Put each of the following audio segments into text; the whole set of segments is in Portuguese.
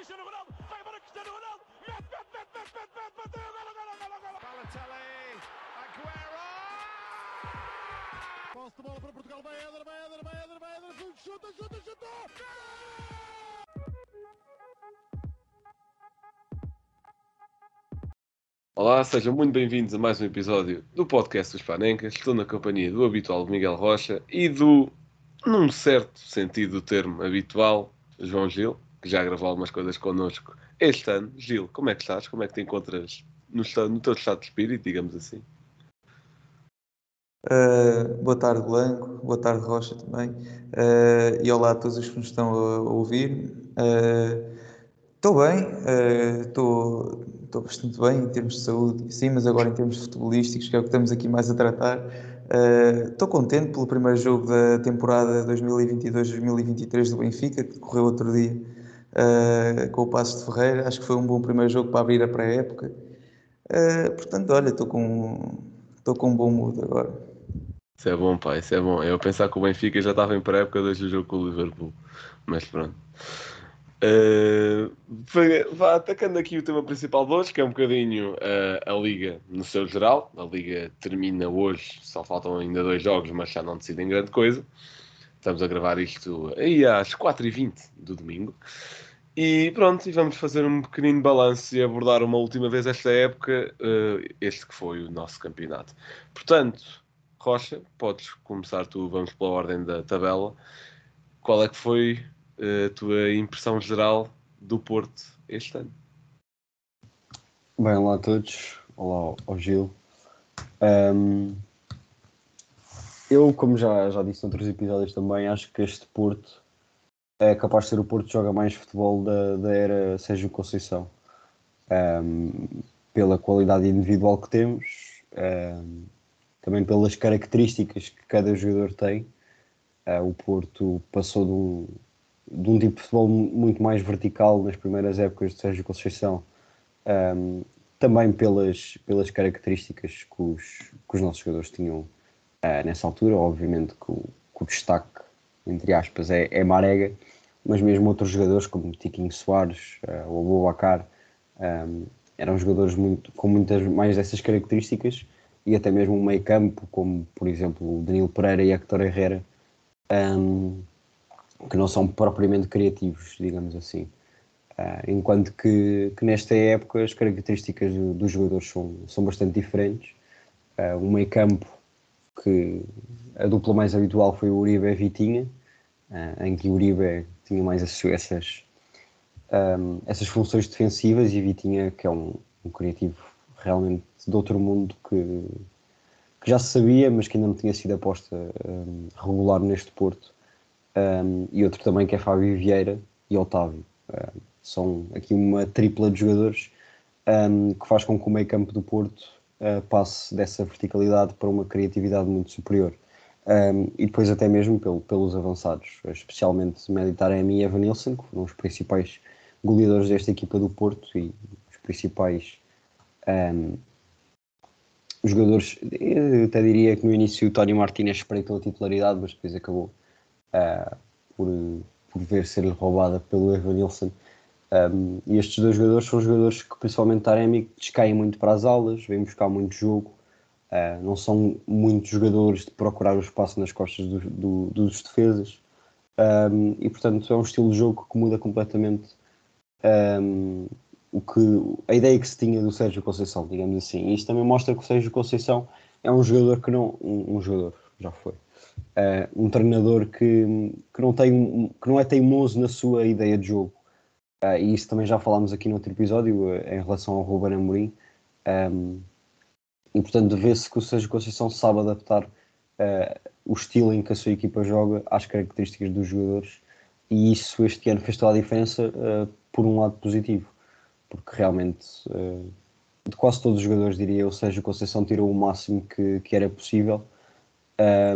Cristiano Ronaldo, vai embora Cristiano Ronaldo, mete, mete, mete, mete, mete, mete, bateu, golo, golo, golo, golo. Balotelli, Aguero! Posse de bola para Portugal, vai Éder, vai Éder, vai Éder, vai Éder, chuta, chuta, chuta! Olá, sejam muito bem-vindos a mais um episódio do podcast dos Panencas. Estou na companhia do habitual Miguel Rocha e do, num certo sentido do termo habitual, João Gil, que já gravou algumas coisas connosco este ano. Gil, como é que estás? Como é que te encontras no, no teu estado de espírito, digamos assim? Uh, boa tarde, Blanco. Boa tarde, Rocha também. Uh, e olá a todos os que nos estão a, ouvir. Estou bem, estou bastante bem em termos de saúde, sim, mas agora em termos futebolísticos, que é o que estamos aqui mais a tratar. Estou contente pelo primeiro jogo da temporada 2022-2023 do Benfica, que decorreu outro dia uh, com o Passos de Ferreira. Acho que foi um bom primeiro jogo para abrir a pré-época. Uh, portanto, olha, estou com, estou com um bom mood agora. Isso é bom, pá, isso é bom. Eu pensar que o Benfica já estava em pré-época desde o jogo com o Liverpool. Mas pronto. Uh, vá atacando aqui o tema principal de hoje, que é um bocadinho uh, a Liga no seu geral. A Liga termina hoje, só faltam ainda dois jogos, mas já não decidem grande coisa. Estamos a gravar isto aí às 4h20 do domingo. E pronto, e vamos fazer um pequenino balanço e abordar uma última vez esta época, uh, este que foi o nosso campeonato. Portanto, Rocha, podes começar tu, vamos pela ordem da tabela. Qual é que foi uh, a tua impressão geral do Porto este ano? Bem, olá a todos. Olá ao- Gil. Ahm, eu, como já, já disse noutros episódios também, acho que este Porto é capaz de ser o Porto que joga mais futebol da, da era Sérgio Conceição. Ahm, pela qualidade individual que temos, ahm, também pelas características que cada jogador tem. Ah, o Porto passou de um, de um tipo de futebol mu- muito mais vertical nas primeiras épocas de Sérgio Conceição um, também pelas, pelas características que os, que os nossos jogadores tinham uh, nessa altura. Obviamente que o, que o destaque, entre aspas, é, é Marega, mas mesmo outros jogadores como Tiquinho Soares uh, ou Abobacar um, eram jogadores muito, com muitas mais dessas características e até mesmo um meio campo, como por exemplo o Danilo Pereira e Hector Herrera, um, que não são propriamente criativos, digamos assim. Ah, enquanto que, que nesta época as características do- dos jogadores são, são bastante diferentes. Ah, o meio campo, que a dupla mais habitual foi o Uribe e Vitinha, ah, em que o Uribe tinha mais essas, ahm, essas funções defensivas e Vitinha, que é um, um criativo realmente de outro mundo que, que já se sabia, mas que ainda não tinha sido aposta ahm, regular neste Porto. Um, e outro também que é Fábio Vieira e Otávio. Um, são aqui uma tripla de jogadores um, que faz com que o meio campo do Porto uh, passe dessa verticalidade para uma criatividade muito superior. Um, e depois até mesmo pelo- pelos avançados, especialmente Meditaremi e Evan Nilsson, que foram os principais goleadores desta equipa do Porto e os principais um, jogadores. Eu até diria que no início o Tony Martínez espreitou a titularidade, mas depois acabou uh, por, por ver ser-lhe roubada pelo Evan Nilsson. Um, e estes dois jogadores são jogadores que, principalmente Taremi, descaem muito para as aulas, vêm buscar muito jogo, uh, não são muitos jogadores de procurar o espaço nas costas do- do- dos defesas. Um, e portanto é um estilo de jogo que muda completamente um, o que, a ideia que se tinha do Sérgio Conceição, digamos assim. E isto também mostra que o Sérgio Conceição é um jogador que não. Um, um jogador, já foi. Uh, um treinador que, que, não tem, que não é teimoso na sua ideia de jogo. Uh, e isso também já falámos aqui no outro episódio uh, em relação ao Ruben Amorim. Um, e portanto vê-se que o Sérgio Conceição sabe adaptar uh, o estilo em que a sua equipa joga às características dos jogadores. E isso este ano fez toda a diferença uh, por um lado positivo. Porque realmente de quase todos os jogadores, diria eu, o Sérgio Conceição tirou o máximo que, que era possível.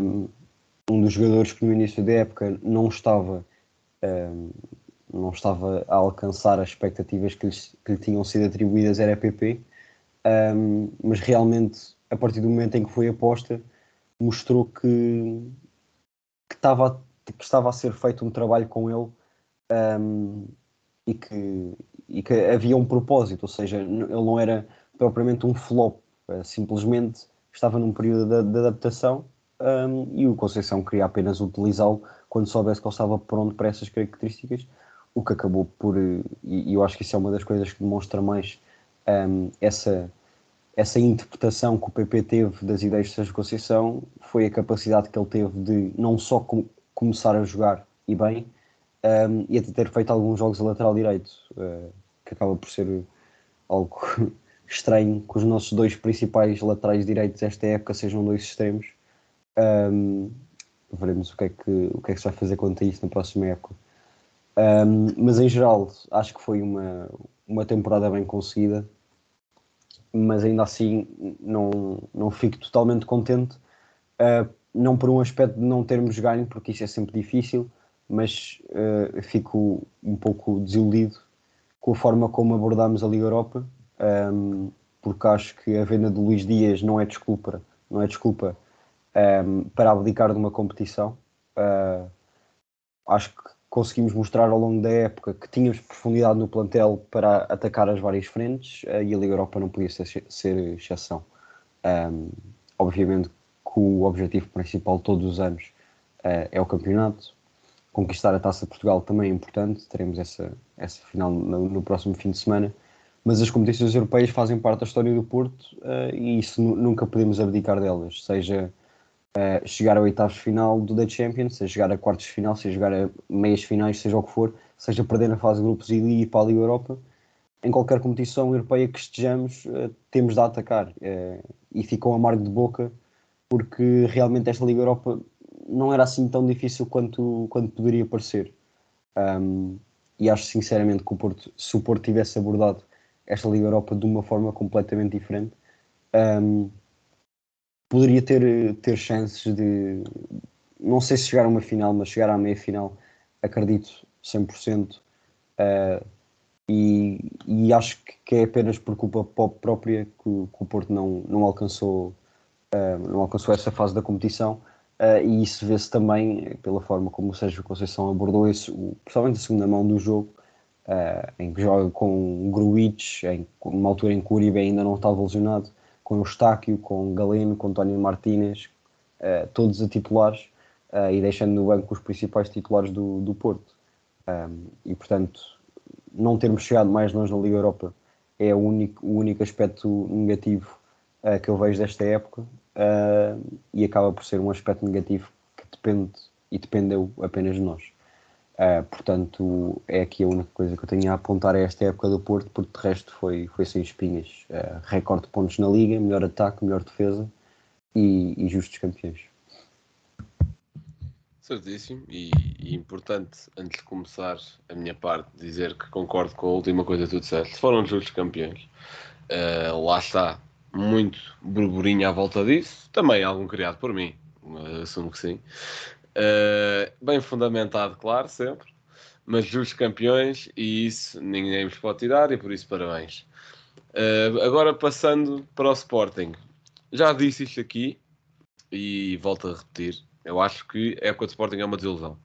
Um, um dos jogadores que no início da época não estava um, não estava a alcançar as expectativas que, lhes- que lhe tinham sido atribuídas era PP Um, mas realmente a partir do momento em que foi aposta mostrou que, que, estava, que estava a ser feito um trabalho com ele um, e que, e que havia um propósito, ou seja, ele não era propriamente um flop, uh, simplesmente estava num período de, de adaptação um, e o Conceição queria apenas utilizá-lo quando soubesse que ele estava pronto para essas características, o que acabou por, e, e eu acho que isso é uma das coisas que demonstra mais um, essa, essa interpretação que o PP teve das ideias de Sérgio Conceição foi a capacidade que ele teve de não só com, começar a jogar e bem, um, e até ter feito alguns jogos a lateral direito, uh, que acaba por ser algo estranho que os nossos dois principais laterais direitos esta época sejam dois extremos. Um, veremos o que, é que, o que é que se vai fazer quanto a isso na próxima época. Um, mas em geral, acho que foi uma, uma temporada bem conseguida, mas ainda assim não, não fico totalmente contente. Uh, não por um aspecto de não termos ganho, porque isso é sempre difícil, mas uh, fico um pouco desiludido com a forma como abordámos a Liga Europa um, porque acho que a venda de Luís Dias não é desculpa, não é desculpa um, para abdicar de uma competição. Uh, acho que conseguimos mostrar ao longo da época que tínhamos profundidade no plantel para atacar as várias frentes uh, e a Liga Europa não podia ser, ser exceção. Um, obviamente que o objetivo principal todos os anos uh, é o campeonato. Conquistar a Taça de Portugal também é importante, teremos essa, essa final no, no próximo fim de semana mas as competições europeias fazem parte da história do Porto uh, e isso nunca podemos abdicar delas, seja uh, chegar a oitavos final do The Champions, seja chegar a quartos de final, seja jogar a meias finais, seja o que for, seja perder na fase de grupos e ir para a Liga Europa, em qualquer competição europeia que estejamos, uh, temos de atacar e ficou amargo de boca porque realmente esta Liga Europa não era assim tão difícil quanto, quanto poderia parecer. Um, e acho sinceramente que o Porto, se o Porto tivesse abordado esta Liga Europa de uma forma completamente diferente. Um, poderia ter, ter chances de, não sei se chegar a uma final, mas chegar à meia final, acredito 100%. Uh, e, e acho que é apenas por culpa própria que, que o Porto não, não, alcançou, uh, não alcançou essa fase da competição. Uh, e isso vê-se também pela forma como o Sérgio Conceição abordou isso, principalmente a segunda mão do jogo, uh, em que joga com Gruitch, em uma altura em que o Uribe ainda não estava lesionado, com Eustáquio, com Galeno, com António Martínez, uh, todos a titulares, uh, e deixando no banco os principais titulares do, do Porto. Um, e portanto, não termos chegado mais longe na Liga Europa é o único, o único aspecto negativo que eu vejo desta época, e acaba por ser um aspecto negativo que depende e dependeu apenas de nós. Uh, portanto, é aqui a única coisa que eu tenho a apontar a esta época do Porto, porque de resto foi, foi sem espinhas. Uh, recorde de pontos na Liga, melhor ataque, melhor defesa e, e justos campeões. Certíssimo, e, e, importante, antes de começar a minha parte, dizer que concordo com a última coisa que tu disseste. Foram justos campeões. Uh, lá está, muito burburinho à volta disso. Também algum criado por mim, assumo que sim. Uh, bem fundamentado, claro, sempre, mas justos campeões e isso ninguém vos pode tirar e por isso parabéns. Uh, agora passando para o Sporting, já disse isto aqui e volto a repetir. Eu acho que a época Sporting é uma desilusão.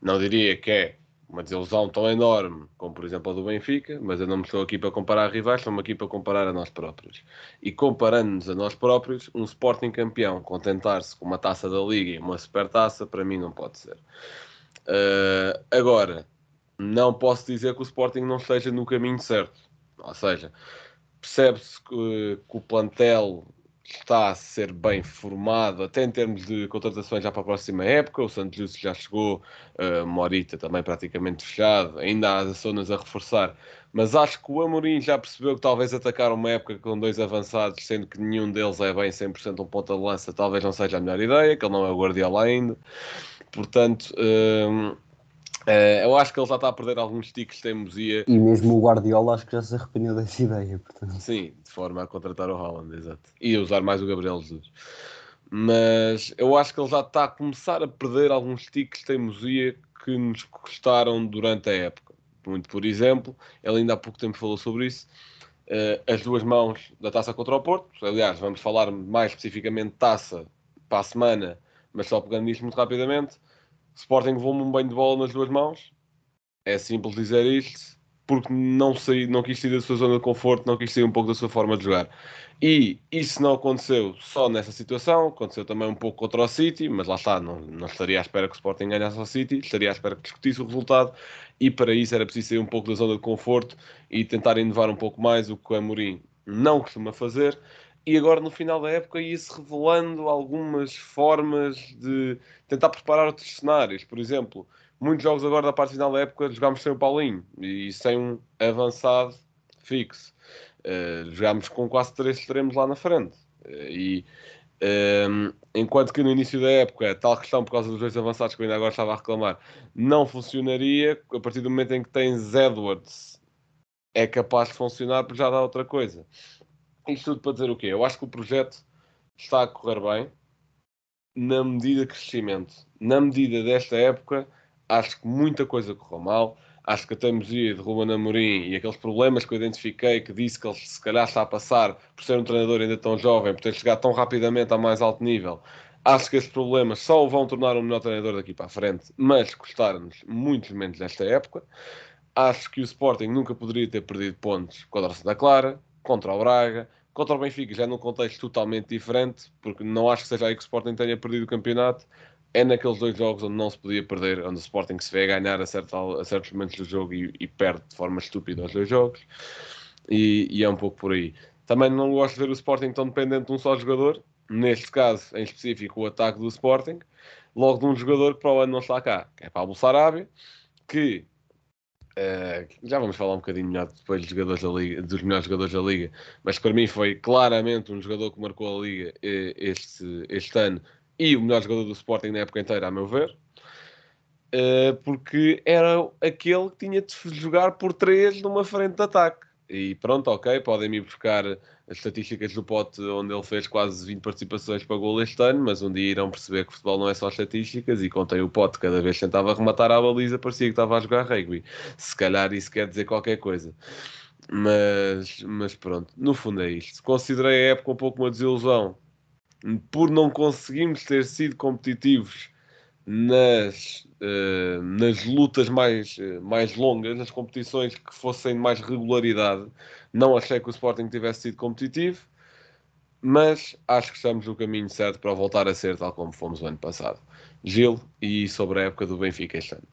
Não diria que é uma desilusão tão enorme como, por exemplo, a do Benfica, mas eu não me estou aqui para comparar rivais, estou-me aqui para comparar a nós próprios. E comparando-nos a nós próprios, um Sporting campeão contentar-se com uma taça da Liga e uma supertaça, para mim não pode ser. Uh, agora, não posso dizer que o Sporting não esteja no caminho certo. Ou seja, percebe-se que, que o plantel está a ser bem formado, até em termos de contratações já para a próxima época. O Santos Lúcio já chegou, uh, Morita também praticamente fechado, ainda há as zonas a reforçar. Mas acho que o Amorim já percebeu que talvez atacar uma época com dois avançados, sendo que nenhum deles é bem 100% um ponta de lança, talvez não seja a melhor ideia, que ele não é o Guardiola ainda. Portanto. Uh, Uh, eu acho que ele já está a perder alguns tiques de teimosia. E mesmo o Guardiola acho que já se arrependeu dessa ideia. Portanto. Sim, de forma a contratar o Haaland, exato. E a usar mais o Gabriel Jesus. Mas eu acho que ele já está a começar a perder alguns tiques de teimosia que nos custaram durante a época. Muito por exemplo, ele ainda há pouco tempo falou sobre isso, uh, as duas mãos da taça contra o Porto. Aliás, vamos falar mais especificamente taça para a semana, mas só pegando nisto muito rapidamente Sporting levou-me um banho de bola nas duas mãos. É simples dizer isto. porque não, saí, não quis sair da sua zona de conforto, não quis sair um pouco da sua forma de jogar. E isso não aconteceu só nessa situação, aconteceu também um pouco contra o City, mas lá está, não, não estaria à espera que o Sporting ganhasse ao City, estaria à espera que discutisse o resultado e para isso era preciso sair um pouco da zona de conforto e tentar inovar um pouco mais, o que o Amorim não costuma fazer. E agora no final da época ia-se revelando algumas formas de tentar preparar outros cenários. Por exemplo, muitos jogos agora da parte final da época jogámos sem o Paulinho e sem um avançado fixo. Uh, jogámos com quase três extremos lá na frente. Uh, e um, enquanto que no início da época, tal questão por causa dos dois avançados que eu ainda agora estava a reclamar, não funcionaria, a partir do momento em que tens Edwards, é capaz de funcionar porque já dá outra coisa. Isto tudo para dizer o quê? Eu acho que o projeto está a correr bem na medida de crescimento. Na medida desta época, acho que muita coisa correu mal acho que a teimosia de Ruben Amorim e aqueles problemas que eu identifiquei, que disse que ele se calhar está a passar por ser um treinador ainda tão jovem, por ter chegado tão rapidamente a mais alto nível, acho que esses problemas só o vão tornar um melhor treinador daqui para a frente, mas custaram-nos muitos momentos nesta época. Acho que o Sporting nunca poderia ter perdido pontos contra a Santa Clara, contra o Braga, contra o Benfica, já num contexto totalmente diferente, porque não acho que seja aí que o Sporting tenha perdido o campeonato é naqueles dois jogos onde não se podia perder, onde o Sporting se vê a ganhar a, certo, a certos momentos do jogo e, e, perde de forma estúpida os dois jogos. E, e, é um pouco por aí. Também não gosto de ver o Sporting tão dependente de um só jogador, neste caso em específico o ataque do Sporting, logo de um jogador que para o ano não está cá, que é Pablo Sarabia, que Uh, já vamos falar um bocadinho melhor depois dos, jogadores da Liga, dos melhores jogadores da Liga, mas para mim foi claramente um jogador que marcou a Liga eh, este, este ano e o melhor jogador do Sporting na época inteira, a meu ver, uh, porque era aquele que tinha de jogar por três numa frente de ataque. E pronto, ok, podem me buscar as estatísticas do pote onde ele fez quase 20 participações para gol este ano, mas um dia irão perceber que o futebol não é só estatísticas e contem o pote, cada vez que tentava rematar a baliza parecia que estava a jogar rugby. Se calhar isso quer dizer qualquer coisa. Mas, mas pronto, no fundo é isto. Considerei a época um pouco uma desilusão por não conseguirmos ter sido competitivos nas, uh, nas lutas mais, uh, mais longas, nas competições que fossem de mais regularidade, não achei que o Sporting tivesse sido competitivo, mas acho que estamos no caminho certo para voltar a ser tal como fomos o ano passado. Gil, e sobre a época do Benfica este ano.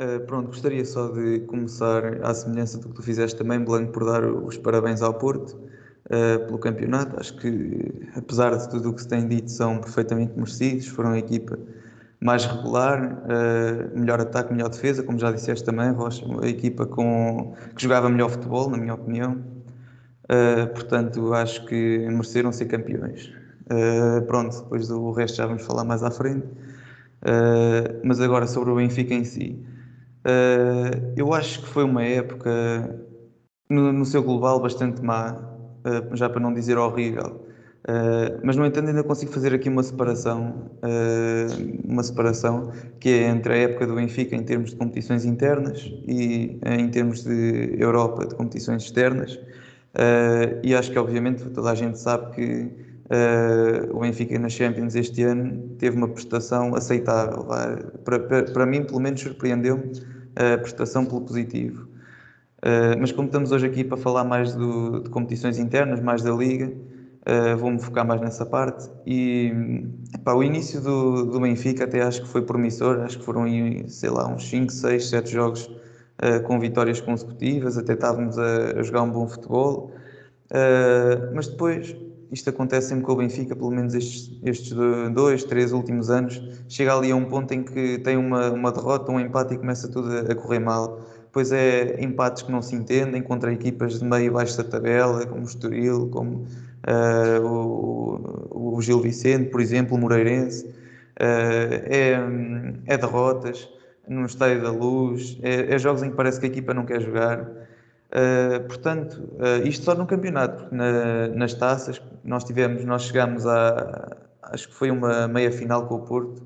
Uh, pronto, gostaria só de começar à semelhança do que tu fizeste também, Blanco, por dar os parabéns ao Porto uh, pelo campeonato. Acho que, apesar de tudo o que se tem dito, são perfeitamente merecidos. Foram a equipa mais regular, uh, melhor ataque, melhor defesa, como já disseste também, Rocha, a equipa com, que jogava melhor futebol, na minha opinião. Uh, portanto, acho que mereceram ser campeões. Uh, pronto, depois do resto já vamos falar mais à frente. mas agora sobre o Benfica em si. eu acho que foi uma época, no, no seu global, bastante má. Eh, já para não dizer horrível. Uh, mas no entanto ainda consigo fazer aqui uma separação, uh, uma separação que é entre a época do Benfica em termos de competições internas e em termos de Europa de competições externas. Uh, e acho que obviamente toda a gente sabe que o Benfica na Champions este ano teve uma prestação aceitável. Para, para, para mim, pelo menos, surpreendeu-me a prestação pelo positivo. Uh, mas como estamos hoje aqui para falar mais do, de competições internas, mais da Liga, uh, vou-me focar mais nessa parte. E epá, o início do, do Benfica até acho que foi promissor, acho que foram sei lá, uns 5, 6, 7 jogos uh, com vitórias consecutivas, até estávamos a, a jogar um bom futebol. mas depois, isto acontece sempre com o Benfica, pelo menos estes, estes dois, três últimos anos, chega ali a um ponto em que tem uma, uma derrota, um empate e começa tudo a, a correr mal depois é empates que não se entendem contra equipas de meio e baixo da tabela, como o Estoril, como uh, o, o, Gil Vicente, por exemplo, o Moreirense. Uh, é, é, derrotas no Estádio da Luz, é, é, jogos em que parece que a equipa não quer jogar. Uh, portanto, isto só no campeonato, na, nas taças, nós tivemos, nós chegamos a, acho que foi uma meia final com o Porto,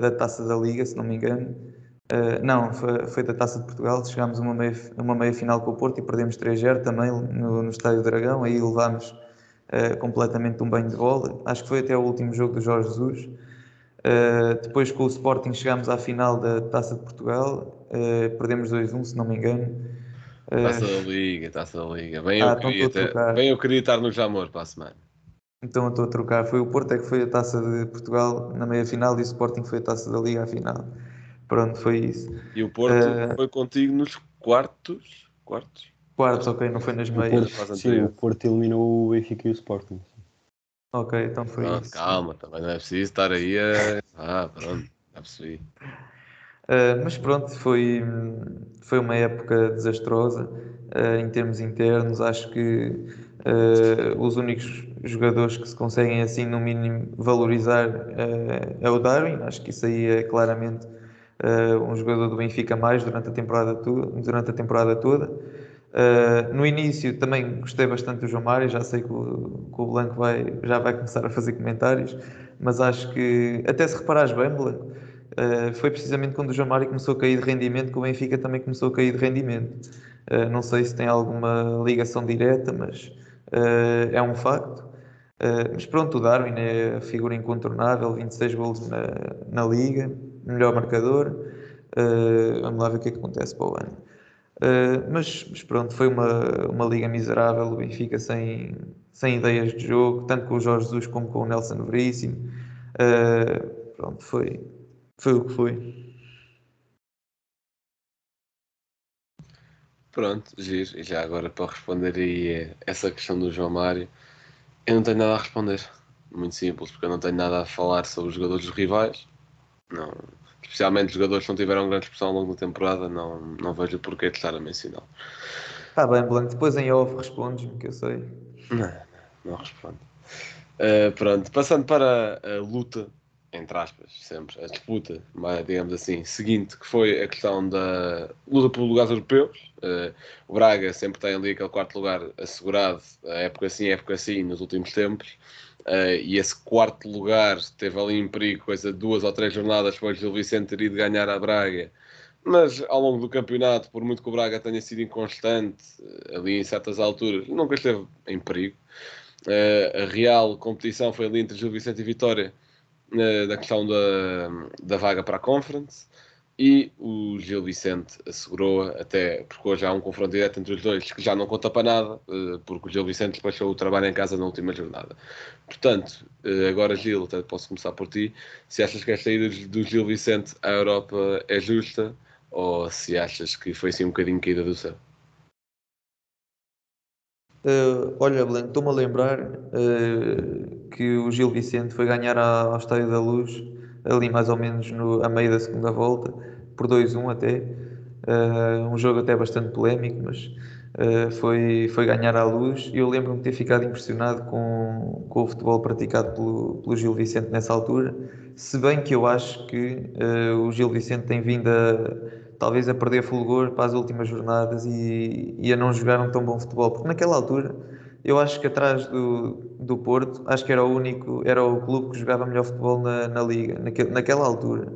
da Taça da Liga, se não me engano, Uh, não, foi, foi, da Taça de Portugal. Chegámos a uma meia, uma meia final com o Porto e perdemos 3-0 também no, no Estádio Dragão. Aí levámos uh, completamente um banho de bola. Acho que foi até o último jogo do Jorge Jesus. Uh, depois com o Sporting chegámos à final da Taça de Portugal, perdemos 2-1, se não me engano. Taça da Liga, taça da Liga. Bem, Ah, eu, então queria ter- bem eu queria estar no Jamor para a semana. então eu estou a trocar. Foi o Porto é que foi a Taça de Portugal na meia final e o Sporting foi a Taça da Liga à final. Pronto, foi isso. E o Porto Eh, foi contigo nos quartos. Quartos? Quartos, ok, não foi nas O meias. Porto, sim, o Porto eliminou o Benfica e o Sporting. Ok, então foi Pronto, isso. calma, também não é preciso estar aí a. Ah, pronto, já percebi. Uh, mas pronto, foi, foi uma época desastrosa uh, em termos internos. Acho que uh, os únicos jogadores que se conseguem assim, no mínimo, valorizar uh, é o Darwin. Acho que isso aí é claramente uh, um jogador do Benfica mais durante a temporada, tu- durante a temporada toda. Uh, no início também gostei bastante do João Mário, já sei que o, que o Blanco vai, já vai começar a fazer comentários, mas acho que, até se reparares bem, Blanco, uh, foi precisamente quando o João Mário começou a cair de rendimento que o Benfica também começou a cair de rendimento. Uh, não sei se tem alguma ligação direta, mas uh, é um facto. Uh, mas pronto, o Darwin é a figura incontornável, 26 golos na, na Liga, melhor marcador. Uh, vamos lá ver o que é que acontece para o ano. Uh, mas, mas pronto, foi uma, uma liga miserável, o Benfica sem, sem ideias de jogo, tanto com o Jorge Jesus como com o Nelson Veríssimo. Pronto, foi, foi o que foi. Pronto, giro. E já agora para responder aí eh, essa questão do João Mário, eu não tenho nada a responder. Muito simples, porque eu não tenho nada a falar sobre os jogadores dos rivais. Não. Especialmente jogadores que não tiveram grande expressão ao longo da temporada, não, não vejo o porquê de estar a mencionar. Está bem, Blanco, depois em off respondes-me, que eu sei. Não, não, não respondo. Uh, pronto, passando para a luta, entre aspas, sempre, a disputa, mas, digamos assim, seguinte, que foi a questão da luta por lugares europeus. Uh, o Braga sempre tem ali aquele quarto lugar assegurado, a época sim, a época sim, nos últimos tempos. Uh, e esse quarto lugar esteve ali em perigo, coisa de duas ou três jornadas depois de Gil Vicente ter ido ganhar a Braga. Mas ao longo do campeonato, por muito que o Braga tenha sido inconstante, eh, ali em certas alturas, nunca esteve em perigo. Eh, a real competição foi ali entre Gil Vicente e Vitória, na questão da, da vaga para a Conference. E o Gil Vicente assegurou até porque hoje há um confronto direto entre os dois que já não conta para nada, eh, porque o Gil Vicente despachou o trabalho em casa na última jornada. Portanto, eh, agora Gil, até posso começar por ti. Se achas que a saída do Gil Vicente à Europa é justa ou se achas que foi assim um bocadinho caída do céu? Uh, olha, Blanco, estou-me a lembrar uh, que o Gil Vicente foi ganhar ao Estádio da Luz, ali mais ou menos no, a meio da segunda volta, por 2-1 até. Uh, um jogo até bastante polémico, mas foi, foi ganhar à luz. Eu lembro-me de ter ficado impressionado com, com o futebol praticado pelo, pelo Gil Vicente nessa altura. Se bem que eu acho que o Gil Vicente tem vindo a talvez a perder fulgor para as últimas jornadas e, e a não jogar um tão bom futebol, porque naquela altura eu acho que atrás do, do Porto, acho que era o único, era o clube que jogava melhor futebol na, na Liga, naque, naquela altura,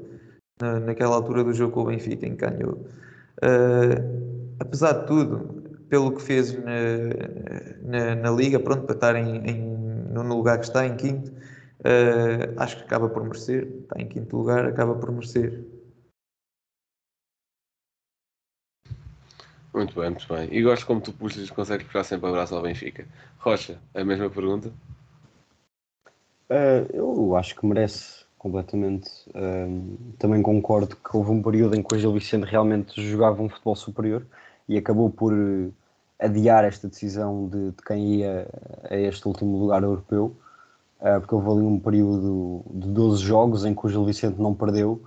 na, naquela altura do jogo com o Benfica, em que ganhou. Uh, apesar de tudo, pelo que fez na, na, na Liga, pronto, para estar em, em, no lugar que está, em quinto, uh, acho que acaba por merecer, está em quinto lugar, acaba por merecer. Muito bem, muito bem. E gosto como tu puxas, consegues puxar sempre abraço ao Benfica. Rocha, a mesma pergunta? Uh, eu acho que merece completamente. Um, também concordo que houve um período em que o Gil Vicente realmente jogava um futebol superior e acabou por uh, adiar esta decisão de, de quem ia a este último lugar europeu, uh, porque houve ali um período de 12 jogos em que o Gil Vicente não perdeu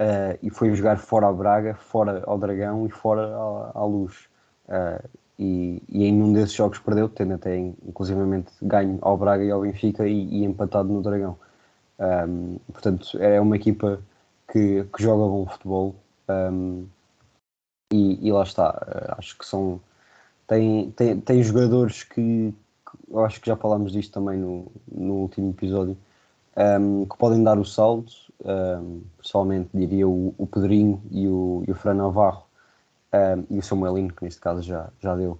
uh, e foi jogar fora a Braga, fora ao Dragão e fora à, Luz. Uh, e, e, em um desses jogos perdeu, tendo até inclusivamente ganho ao Braga e ao Benfica e, e empatado no Dragão. Um, portanto, é uma equipa que, que joga bom futebol um, e, e, lá está. Acho que são. Tem, tem, tem jogadores que, que eu acho que já falámos disto também no, no último episódio, um, que podem dar o salto. Um, pessoalmente diria o, o Pedrinho e o, e o Fran Navarro um, e o Samuelino, que neste caso já, já deu.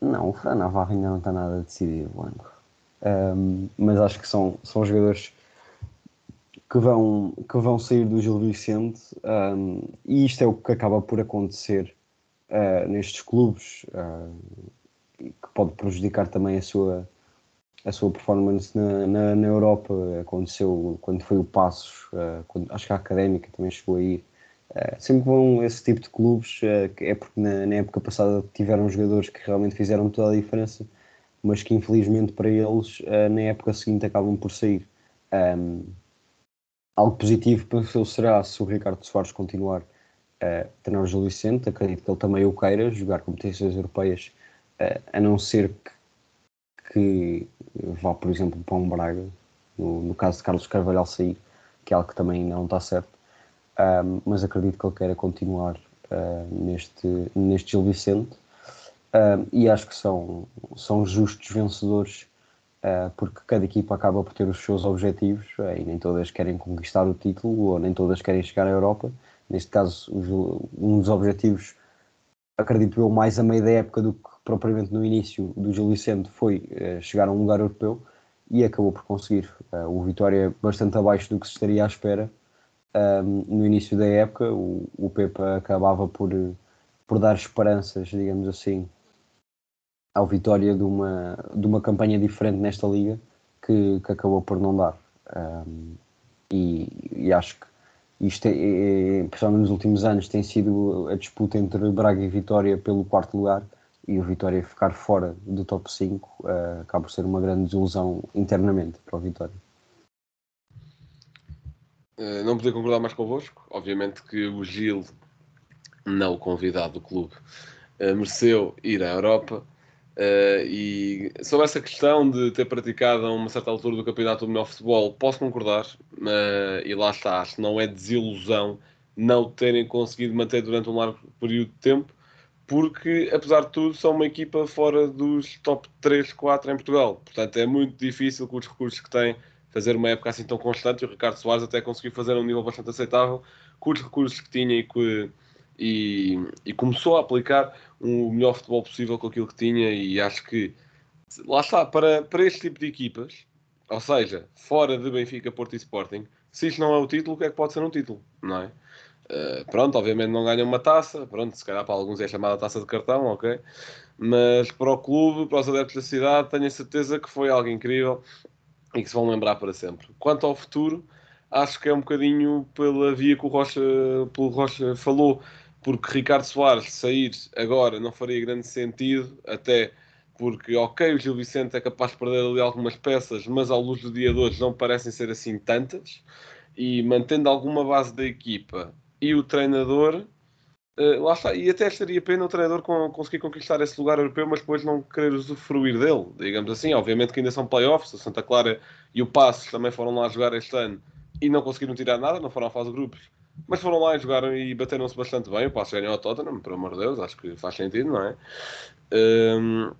Não, o Fran Navarro ainda não está nada decidido, Blanco. Mas acho que são, são jogadores que vão, que vão sair do Gil Vicente e isto é o que acaba por acontecer uh, nestes clubes uh, que pode prejudicar também a sua, a sua performance na, na, na Europa. Aconteceu quando foi o Passos, uh, quando, acho que a Académica também chegou a ir. sempre que vão esse tipo de clubes, é porque na, na época passada tiveram jogadores que realmente fizeram toda a diferença, mas que infelizmente para eles na época seguinte acabam por sair. Um, algo positivo penso será se o Ricardo Soares continuar a treinar o Gil Vicente, acredito que ele também o queira, jogar competições europeias, a não ser que, que vá, por exemplo, para um Braga, no, no, caso de Carlos Carvalhal sair, que é algo que também não está certo, um, mas acredito que ele queira continuar uh, neste, neste Gil Vicente, um, e acho que são, são justos vencedores Uh, porque cada equipa acaba por ter os seus objetivos uh, e nem todas querem conquistar o título ou nem todas querem chegar à Europa. Neste caso, um dos objetivos, acredito eu, mais a meio da época do que propriamente no início do Gil Vicente foi uh, chegar a um lugar europeu e acabou por conseguir. o Vitória é bastante abaixo do que se estaria à espera. no início da época, o, o Pepa acabava por, por dar esperanças, digamos assim, ao Vitória de uma, de uma campanha diferente nesta liga que, que acabou por não dar. Um, e, e, acho que isto, é, é, principalmente nos últimos anos, tem sido a disputa entre Braga e Vitória pelo quarto lugar e o Vitória ficar fora do top 5 uh, acaba por ser uma grande desilusão internamente para o Vitória. Uh, não podia concordar mais convosco. Obviamente que o Gil, não convidado do clube, uh, mereceu ir à Europa Uh, e sobre essa questão de ter praticado a uma certa altura do campeonato do melhor futebol, posso concordar, uh, e lá está, acho que não é desilusão não terem conseguido manter durante um largo período de tempo, porque apesar de tudo são uma equipa fora dos top 3, 4 em Portugal. Portanto, é muito difícil com os recursos que têm fazer uma época assim tão constante. O Ricardo Soares até conseguiu fazer um nível bastante aceitável com os recursos que tinha e e, e, começou a aplicar o melhor futebol possível com aquilo que tinha e acho que lá está, para, para este tipo de equipas, ou seja, fora de Benfica, Porto e Sporting, se isto não é o título, o que é que pode ser um título, não é? Uh, pronto, obviamente não ganha uma taça, pronto, se calhar para alguns é chamada taça de cartão, ok? Mas para o clube, para os adeptos da cidade, tenho a certeza que foi algo incrível e que se vão lembrar para sempre. Quanto ao futuro, acho que é um bocadinho pela via que o Rocha, pelo Rocha falou porque Ricardo Soares sair agora não faria grande sentido, até porque, ok, o Gil Vicente é capaz de perder ali algumas peças, mas à luz do dia de hoje não parecem ser assim tantas, e mantendo alguma base da equipa e o treinador, uh, lá está, e até estaria pena o treinador com, conseguir conquistar esse lugar europeu, mas depois não querer usufruir dele, digamos assim, obviamente que ainda são playoffs, o Santa Clara e o Passos também foram lá jogar este ano e não conseguiram tirar nada, não foram à fase de grupos, mas foram lá e jogaram e bateram-se bastante bem. O Passo ganhou ao Tottenham, por amor de Deus, acho que faz sentido, não é? Um,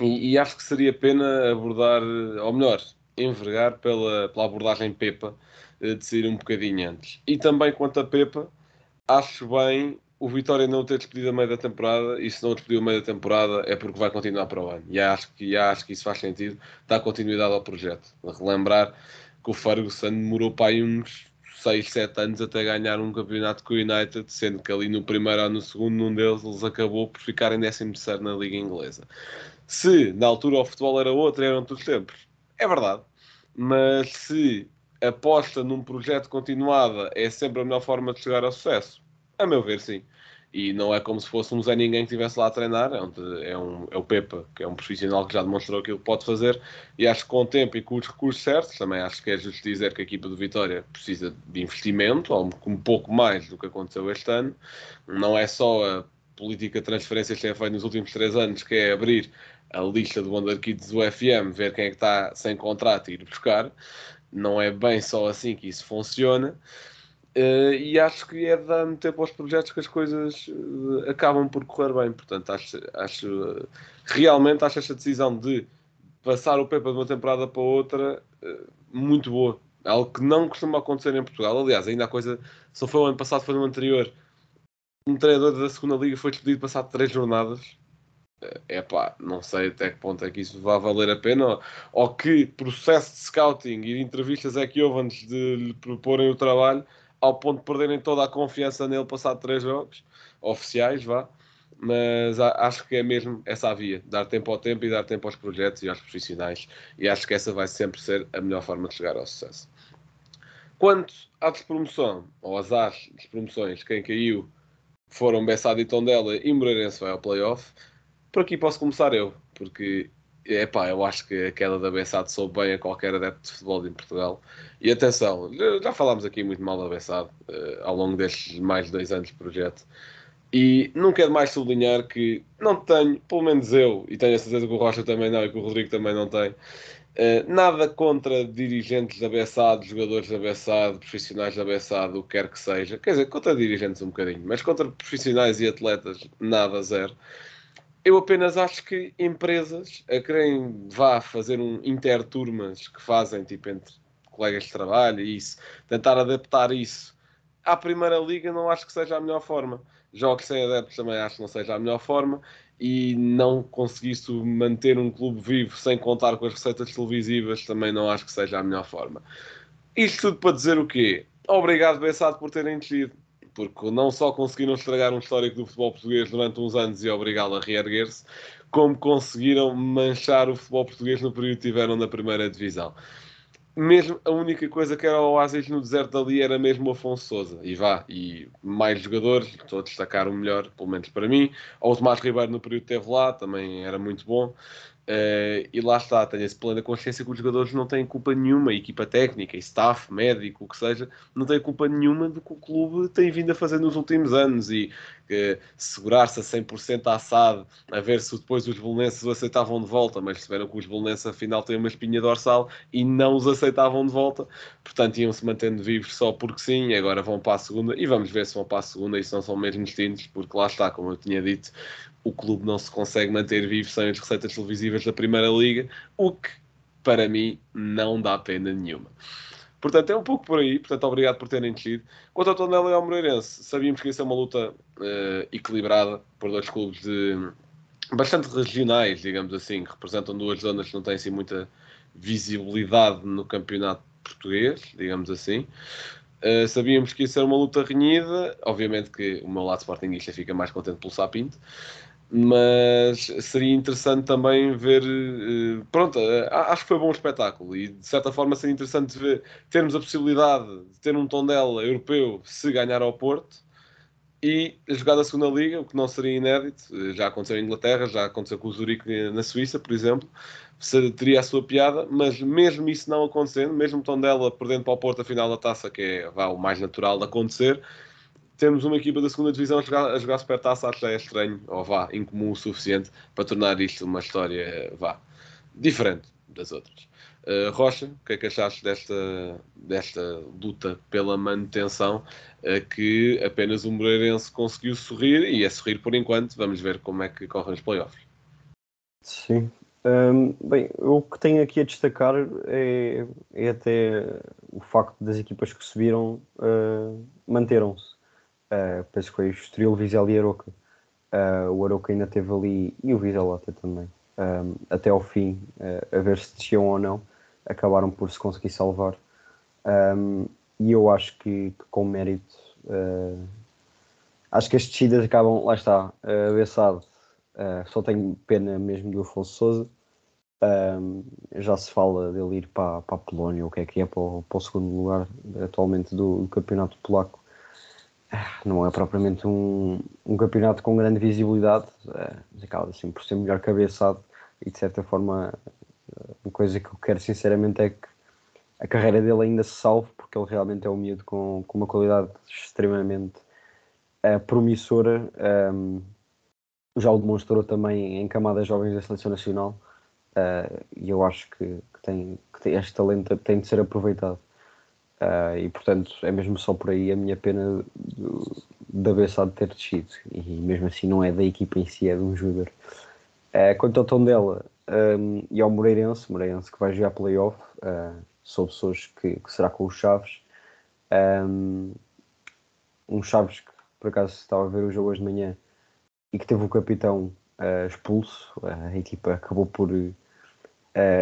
e, e, acho que seria pena abordar, ou melhor, envergar pela, pela abordagem Pepa de sair um bocadinho antes. E também quanto a Pepa, acho bem o Vitória não ter despedido a meio da temporada e se não despediu a meio da temporada é porque vai continuar para o ano. E acho que, acho que isso faz sentido, dá continuidade ao projeto. Relembrar que o Ferguson demorou para aí uns 6, 7 anos até ganhar um campeonato com o United, sendo que ali no primeiro ou no segundo, num deles, eles acabou por ficar em 13 na Liga Inglesa. Se na altura o futebol era outro, eram todos tempos, é verdade, mas se aposta num projeto continuada é sempre a melhor forma de chegar ao sucesso, a meu ver, sim. E não é como se fosse um Zé Ninguém que estivesse lá a treinar, é, é, um, é o Pepa, que é um profissional que já demonstrou aquilo que pode fazer, e acho que com o tempo e com os recursos certos, também acho que é justo dizer que a equipa do Vitória precisa de investimento, ou um pouco mais do que aconteceu este ano, não é só a política de transferências que tem feito nos últimos três anos, que é abrir a lista do Wonder Kids do FM, ver quem é que está sem contrato e ir buscar, não é bem só assim que isso funciona, Uh, e acho que é dar tempo aos projetos que as coisas uh, acabam por correr bem. Portanto, acho, acho uh, realmente acho esta decisão de passar o Pepa de uma temporada para outra muito boa. Algo que não costuma acontecer em Portugal. Aliás, ainda a coisa, só foi o ano passado, foi no anterior. Um treinador da segunda liga foi despedido passado três jornadas. É pá, não sei até que ponto é que isso vai valer a pena ou, ou que processo de scouting e de entrevistas é que houve antes de lhe proporem o trabalho ao ponto de perderem toda a confiança nele passado três jogos oficiais, vá. Mas acho que é mesmo essa a via, dar tempo ao tempo e dar tempo aos projetos e aos profissionais. E acho que essa vai sempre ser a melhor forma de chegar ao sucesso. Quanto à despromoção, ou às despromoções, quem caiu foram Bessado e Tondela e Moreirense vai ao playoff. Por aqui posso começar eu, porque epá, eu acho que a queda da Bessado soube bem a qualquer adepto de futebol em Portugal. E atenção, já falámos aqui muito mal da Bessado uh, ao longo destes mais de dois anos de projeto. E não quero mais sublinhar que não tenho, pelo menos eu, e tenho a certeza que o Rocha também não e que o Rodrigo também não tem, Uh, nada contra dirigentes da Bessado, jogadores da Bessado, profissionais da Bessado, o que quer que seja. Quer dizer, contra dirigentes um bocadinho, mas contra profissionais e atletas, nada, zero. Eu apenas acho que empresas a querem vá fazer um interturmas que fazem tipo entre colegas de trabalho e isso, tentar adaptar isso à Primeira Liga, não acho que seja a melhor forma. Jogos sem adeptos também acho que não seja a melhor forma e não conseguisse manter um clube vivo sem contar com as receitas televisivas, também não acho que seja a melhor forma. Isto tudo para dizer o quê? Obrigado, Bessado, por terem descido, porque não só conseguiram estragar um histórico do futebol português durante uns anos e obrigá-lo a reerguer-se, como conseguiram manchar o futebol português no período que tiveram na primeira divisão mesmo a única coisa que era o oásis no deserto ali era mesmo o Afonso Souza. E vá, e mais jogadores, estou a destacar o melhor, pelo menos para mim. O Tomás Ribeiro no período que esteve lá, também era muito bom. Uh, e lá está, tenho esse plano de consciência que os jogadores não têm culpa nenhuma, equipa técnica, staff, médico, o que seja, não têm culpa nenhuma do que o clube tem vindo a fazer nos últimos anos. E uh, segurar-se a 100% assado, a ver se depois os bolonenses o aceitavam de volta, mas perceberam que os bolonenses afinal têm uma espinha dorsal e não os aceitavam de volta, portanto iam-se mantendo vivos só porque sim, agora vão para a segunda e vamos ver se vão para a segunda e se não são mesmo distintos, porque lá está, como eu tinha dito, o clube não se consegue manter vivo sem as receitas televisivas da Primeira Liga, o que, para mim, não dá pena nenhuma. Portanto, é um pouco por aí. Portanto, obrigado por terem descido. Quanto ao Tondela e ao Moreirense, sabíamos que ia ser uma luta uh, equilibrada por dois clubes de bastante regionais, digamos assim, que representam duas zonas que não têm assim muita visibilidade no campeonato português, digamos assim. Uh, sabíamos que ia ser uma luta renhida. Obviamente que o meu lado sportingista fica mais contente pelo Sapinto mas seria interessante também ver. Eh, pronto, eh, acho que foi bom espetáculo e de certa forma seria interessante ver, termos a possibilidade de ter um Tondela europeu se ganhar ao Porto e jogar da segunda liga, o que não seria inédito. Eh, já aconteceu em Inglaterra, já aconteceu com o Zurique na Suíça, por exemplo. Teria a sua piada, mas mesmo isso não acontecendo, mesmo Tondela perdendo para o Porto a final da taça, que é vá, o mais natural de acontecer, temos uma equipa da segunda divisão a jogar, a jogar supertaça que é estranho, ou vá, incomum o suficiente para tornar isto uma história, vá, diferente das outras. Uh, Rocha, o que é que achaste desta, desta luta pela manutenção uh, que apenas o Moreirense conseguiu sorrir e é sorrir por enquanto, vamos ver como é que correm os playoffs. Sim, um, bem, o que tenho aqui a destacar é, é até o facto das equipas que subiram uh, manteram-se uh, penso que foi Estoril, Vizela e Aroca. Uh, o Aroca ainda teve ali, e o Vizela até também, um, até ao fim, uh, a ver se desciam ou não, acabaram por se conseguir salvar. Um, e eu acho que, que com mérito, acho que as descidas acabam, lá está, uh, uh, só tenho pena mesmo do Afonso Souza. Um, já se fala dele ir para, para a Polónia, o que é que é para o, para o segundo lugar atualmente do, do campeonato polaco não é propriamente um, um campeonato com grande visibilidade, é, acaba assim por ser melhor cabeçado e de certa forma uma coisa que eu quero sinceramente é que a carreira dele ainda se salve porque ele realmente é um miúdo com, com uma qualidade extremamente é, promissora. Um, já o demonstrou também em camadas jovens da Seleção Nacional uh, e eu acho que, que, tem, que tem, este talento tem de ser aproveitado Uh, e portanto é mesmo só por aí a minha pena da Bessade ter descido e mesmo assim não é da equipa em si, é de um jogador. Uh, quanto ao tom dela um, e ao Moreirense, Moreirense que vai jogar playoff, uh, sou pessoas que, que, será com os Chaves. Um, um Chaves que por acaso estava a ver o jogo hoje de manhã e que teve o capitão uh, expulso. A equipa acabou por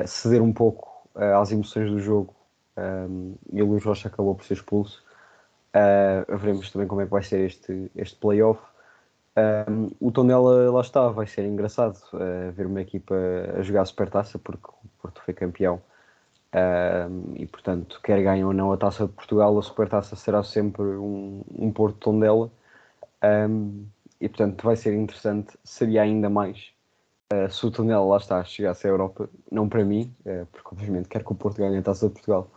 ceder um pouco às emoções do jogo um, e o Luís Rocha acabou por ser expulso. veremos também como é que vai ser este, este playoff. Um, o Tondela lá está, vai ser engraçado ver uma equipa a jogar supertaça porque o Porto foi campeão. E portanto quer ganhe ou não a Taça de Portugal, a supertaça será sempre um, um Porto Tondela. Um, e portanto vai ser interessante, seria ainda mais uh, se o Tondela lá está, chegasse à Europa, não para mim, uh, porque obviamente quero que o Porto ganhe a Taça de Portugal,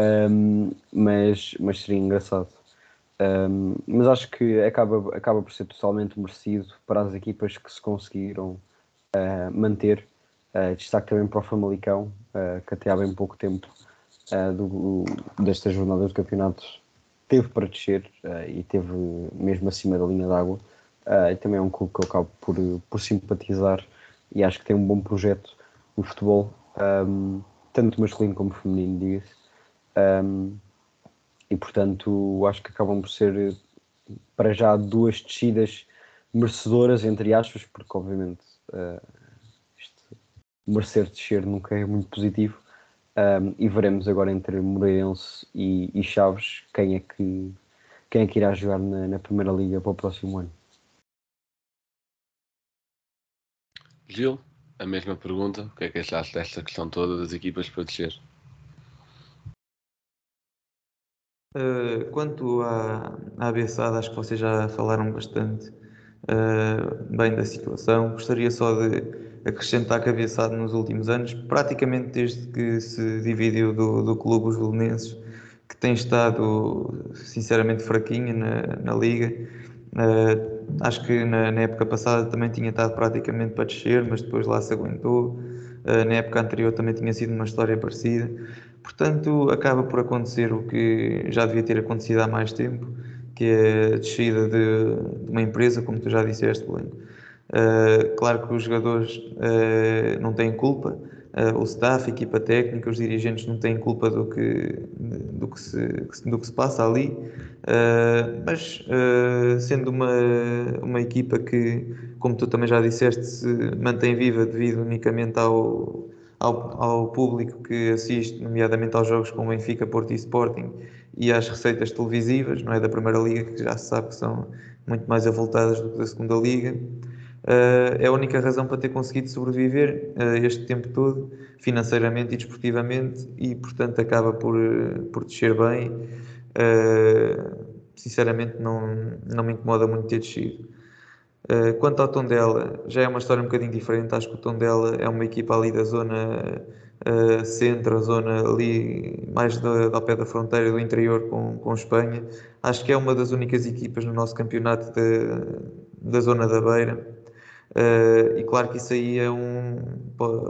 um, mas, mas seria engraçado. Um, mas acho que acaba, acaba por ser totalmente merecido para as equipas que se conseguiram uh, manter. Uh, destaque também para o Famalicão, uh, que até há bem pouco tempo do, destas jornadas do campeonato teve para descer e teve mesmo acima da linha d'água. e também é um clube que eu acabo por, por simpatizar e acho que tem um bom projeto no futebol, um, tanto masculino como feminino, diga-se. Um, e portanto acho que acabam por ser para já duas descidas merecedoras, entre aspas, porque obviamente uh, merecer descer nunca é muito positivo. Um, e veremos agora entre Moreirense e, e, Chaves quem é que quem é que irá jogar na, na Primeira Liga para o próximo ano. Gil, a mesma pergunta. O que é que achaste desta questão toda das equipas para descer? Uh, quanto à, à acho que vocês já falaram bastante uh, bem da situação. Gostaria só de acrescentar que a Abeçada nos últimos anos, praticamente desde que se dividiu do, do clube os belenenses, que tem estado sinceramente fraquinha na, na liga. Uh, acho que na, na, época passada também tinha estado praticamente para descer, mas depois lá se aguentou. Na época anterior também tinha sido uma história parecida. Portanto, acaba por acontecer o que já devia ter acontecido há mais tempo, que é a descida de, de uma empresa, como tu já disseste, Belenco. Uh, claro que os jogadores uh, não têm culpa, uh, o staff, a equipa técnica, os dirigentes não têm culpa do que, do que, se, do que se passa ali, mas sendo uma, uma equipa que, como tu também já disseste, se mantém viva devido unicamente ao, ao, ao público que assiste, nomeadamente aos jogos com o Benfica, Porto e Sporting, e às receitas televisivas, não é da Primeira Liga, que já se sabe que são muito mais avultadas do que da Segunda Liga. Uh, é a única razão para ter conseguido sobreviver uh, este tempo todo, financeiramente e desportivamente, e portanto acaba por, por descer bem. Uh, sinceramente, não, não me incomoda muito ter descido. Quanto ao tom dela, já é uma história um bocadinho diferente. Acho que o tom dela é uma equipa ali da zona centro, a zona ali mais ao pé da fronteira do interior com, com Espanha. Acho que é uma das únicas equipas no nosso campeonato de, da zona da Beira Uh, e claro que isso aí é um,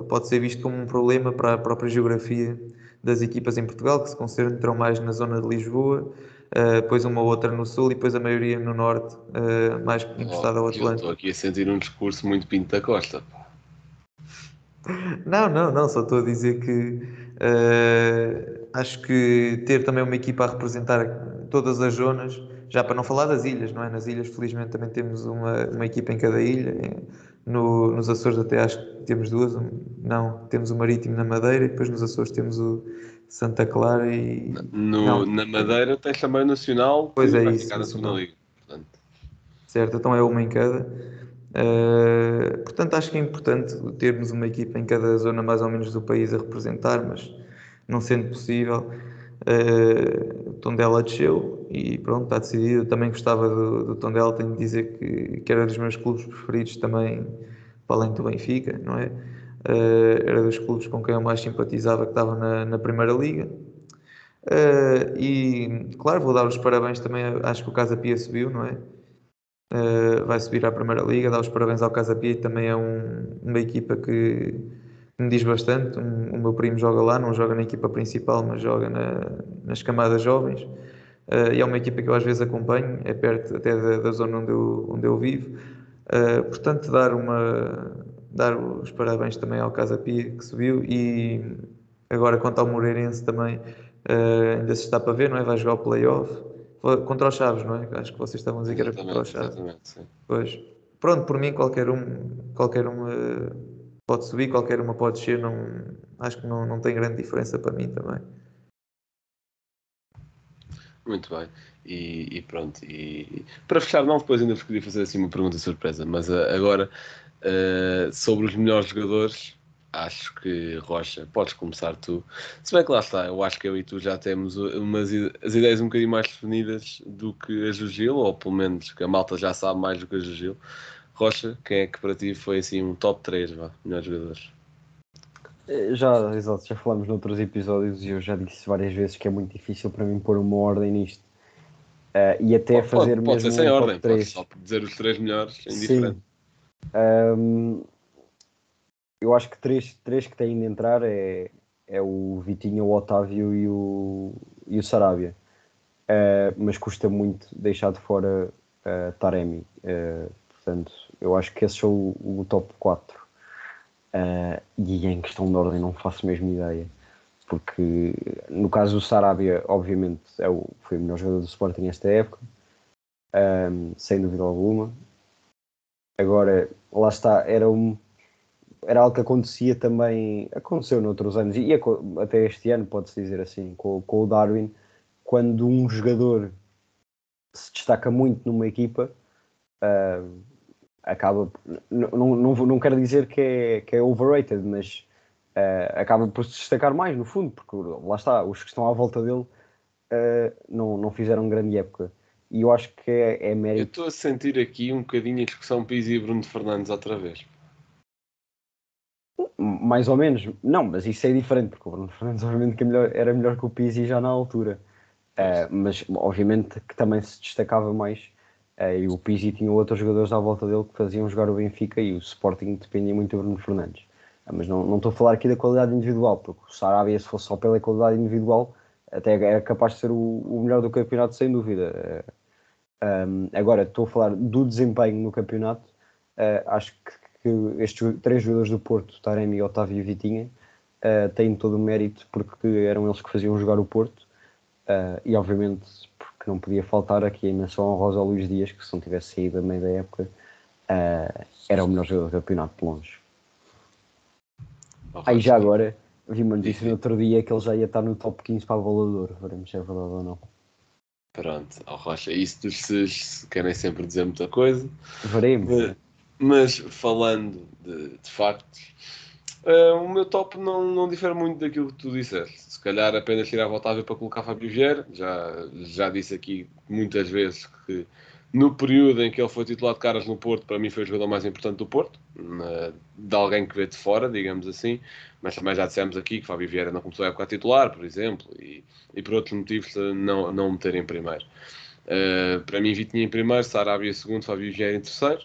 pode ser visto como um problema para a própria geografia das equipas em Portugal, que se concentram mais na zona de Lisboa, uh, depois uma outra no sul e depois a maioria no norte, uh, mais encostada ao Atlântico. Estou aqui a sentir um discurso muito pinto da costa. Não, não, não, só estou a dizer que acho que ter também uma equipa a representar todas as zonas já para não falar das ilhas, não é? Nas ilhas, felizmente, também temos uma, uma equipa em cada ilha. No, nos Açores, até acho que temos duas. Não, temos o Marítimo na Madeira e depois nos Açores temos o Santa Clara e. No, na Madeira tens também o Nacional, pois é isso, na segunda Liga. Portanto. Certo, então é uma em cada. Uh, portanto, acho que é importante termos uma equipa em cada zona mais ou menos do país a representar, mas não sendo possível, uh, Tondela desceu e pronto, está decidido. Também gostava do, do Tondela, tenho de dizer que, que era dos meus clubes preferidos também, para além do Benfica, não é? Uh, era dos clubes com quem eu mais simpatizava que estava na, na Primeira Liga. Uh, e claro, vou dar os parabéns também, acho que o Casa Pia subiu, não é? Vai subir à Primeira Liga, dar os parabéns ao Casa Pia, também é um, uma equipa que, me diz bastante. Um, o meu primo joga lá, não joga na equipa principal, mas joga na, nas camadas jovens. Uh, e é uma equipa que eu às vezes acompanho, é perto até da, da zona onde eu, onde eu vivo. Uh, portanto, dar, uma, dar os parabéns também ao Casa Pia que subiu e agora quanto ao Moreirense também uh, ainda se está para ver, não é? Vai jogar o playoff contra os Chaves, não é? Acho que vocês estavam a dizer que era contra os Chaves. Pois. pronto, por mim qualquer um, qualquer um pode subir, qualquer uma pode descer, não, acho que não, não tem grande diferença para mim também. Muito bem. E, e pronto. E para fechar, não, depois ainda queria fazer assim uma pergunta surpresa, mas uh, agora uh, sobre os melhores jogadores, acho que Rocha, podes começar tu. Se bem que lá está, eu acho que eu e tu já temos umas as ideias um bocadinho mais definidas do que a Jugil, ou pelo menos que a malta já sabe mais do que a Jugil. Rocha, quem é que para ti foi assim um top 3, vá, melhores jogadores? Eh, já, exato, já falamos noutros episódios e eu já disse várias vezes que é muito difícil para mim pôr uma ordem nisto. Uh, e até pode, fazer pode, mesmo pode ser sem um ordem, top 3. só dizer os três melhores, é Sim. indiferente. Um, eu acho que três, três que têm de entrar é, é o Vitinho, o Otávio e o, e o Sarabia. Uh, mas custa muito deixar de fora uh, Taremi. Uh, portanto, eu acho que esse é o, o top 4. Uh, e em questão de ordem não faço mesmo ideia. Porque no caso do Sarabia, obviamente, é o, foi o melhor jogador do Sporting esta época, um, sem dúvida alguma. Agora, lá está, era, um, era algo que acontecia também, aconteceu noutros anos, e até este ano, pode-se dizer assim, com, com o Darwin, quando um jogador se destaca muito numa equipa, ah, acaba. Não, não, não, quero dizer que é, que é overrated, mas ah, acaba por se destacar mais, no fundo, porque lá está, os que estão à volta dele ah, não, não fizeram grande época. E eu acho que é, é Eu mérito. estou a sentir aqui um bocadinho a discussão Pizzi e Bruno Fernandes outra vez. Mais ou menos. Não, mas isso é diferente, porque o Bruno Fernandes obviamente que é melhor- era melhor que o Pizzi já na altura. Ah, mas obviamente que também se destacava mais. Ah, e o Pizzi tinha outros jogadores à volta dele que faziam jogar o Benfica e o Sporting dependia muito do Bruno Fernandes. Ah, mas não, não estou a falar aqui da qualidade individual, porque o Sarabia, se fosse só pela qualidade individual, até era capaz de ser o, o melhor do campeonato, sem dúvida. Um, agora, estou a falar do desempenho no campeonato. Uh, acho que, que estes três jogadores do Porto, Taremi, Otávio e Vitinha, uh, têm todo o mérito porque eram eles que faziam jogar o Porto. Uh, e, obviamente, porque não podia faltar aqui a menção honrosa ao Luís Dias, que se não tivesse saído a meio da época, uh, era o melhor jogador do campeonato de longe. Aí já agora, vi uma notícia no outro dia que ele já ia estar no top 15 para a Volador. Veremos se é verdade ou não. Pronto, ao Rocha, isso dos SES se querem sempre dizer muita coisa. Veremos. Mas, mas falando de, de factos, eh, o meu top não, não difere muito daquilo que tu disseste. Se calhar apenas tirava o Otávio para colocar Fábio Vieira. Já, já disse aqui muitas vezes que no período em que ele foi titular de caras no Porto, para mim foi o jogador mais importante do Porto, na- de alguém que vê de fora, digamos assim. Mas também já dissemos aqui que Fábio Vieira não começou a época a titular, por exemplo, e, e por outros motivos não, não meter em primeiro. Eh, para mim, Vitinha em primeiro, Sarabia em segundo, Fábio Vieira em terceiro.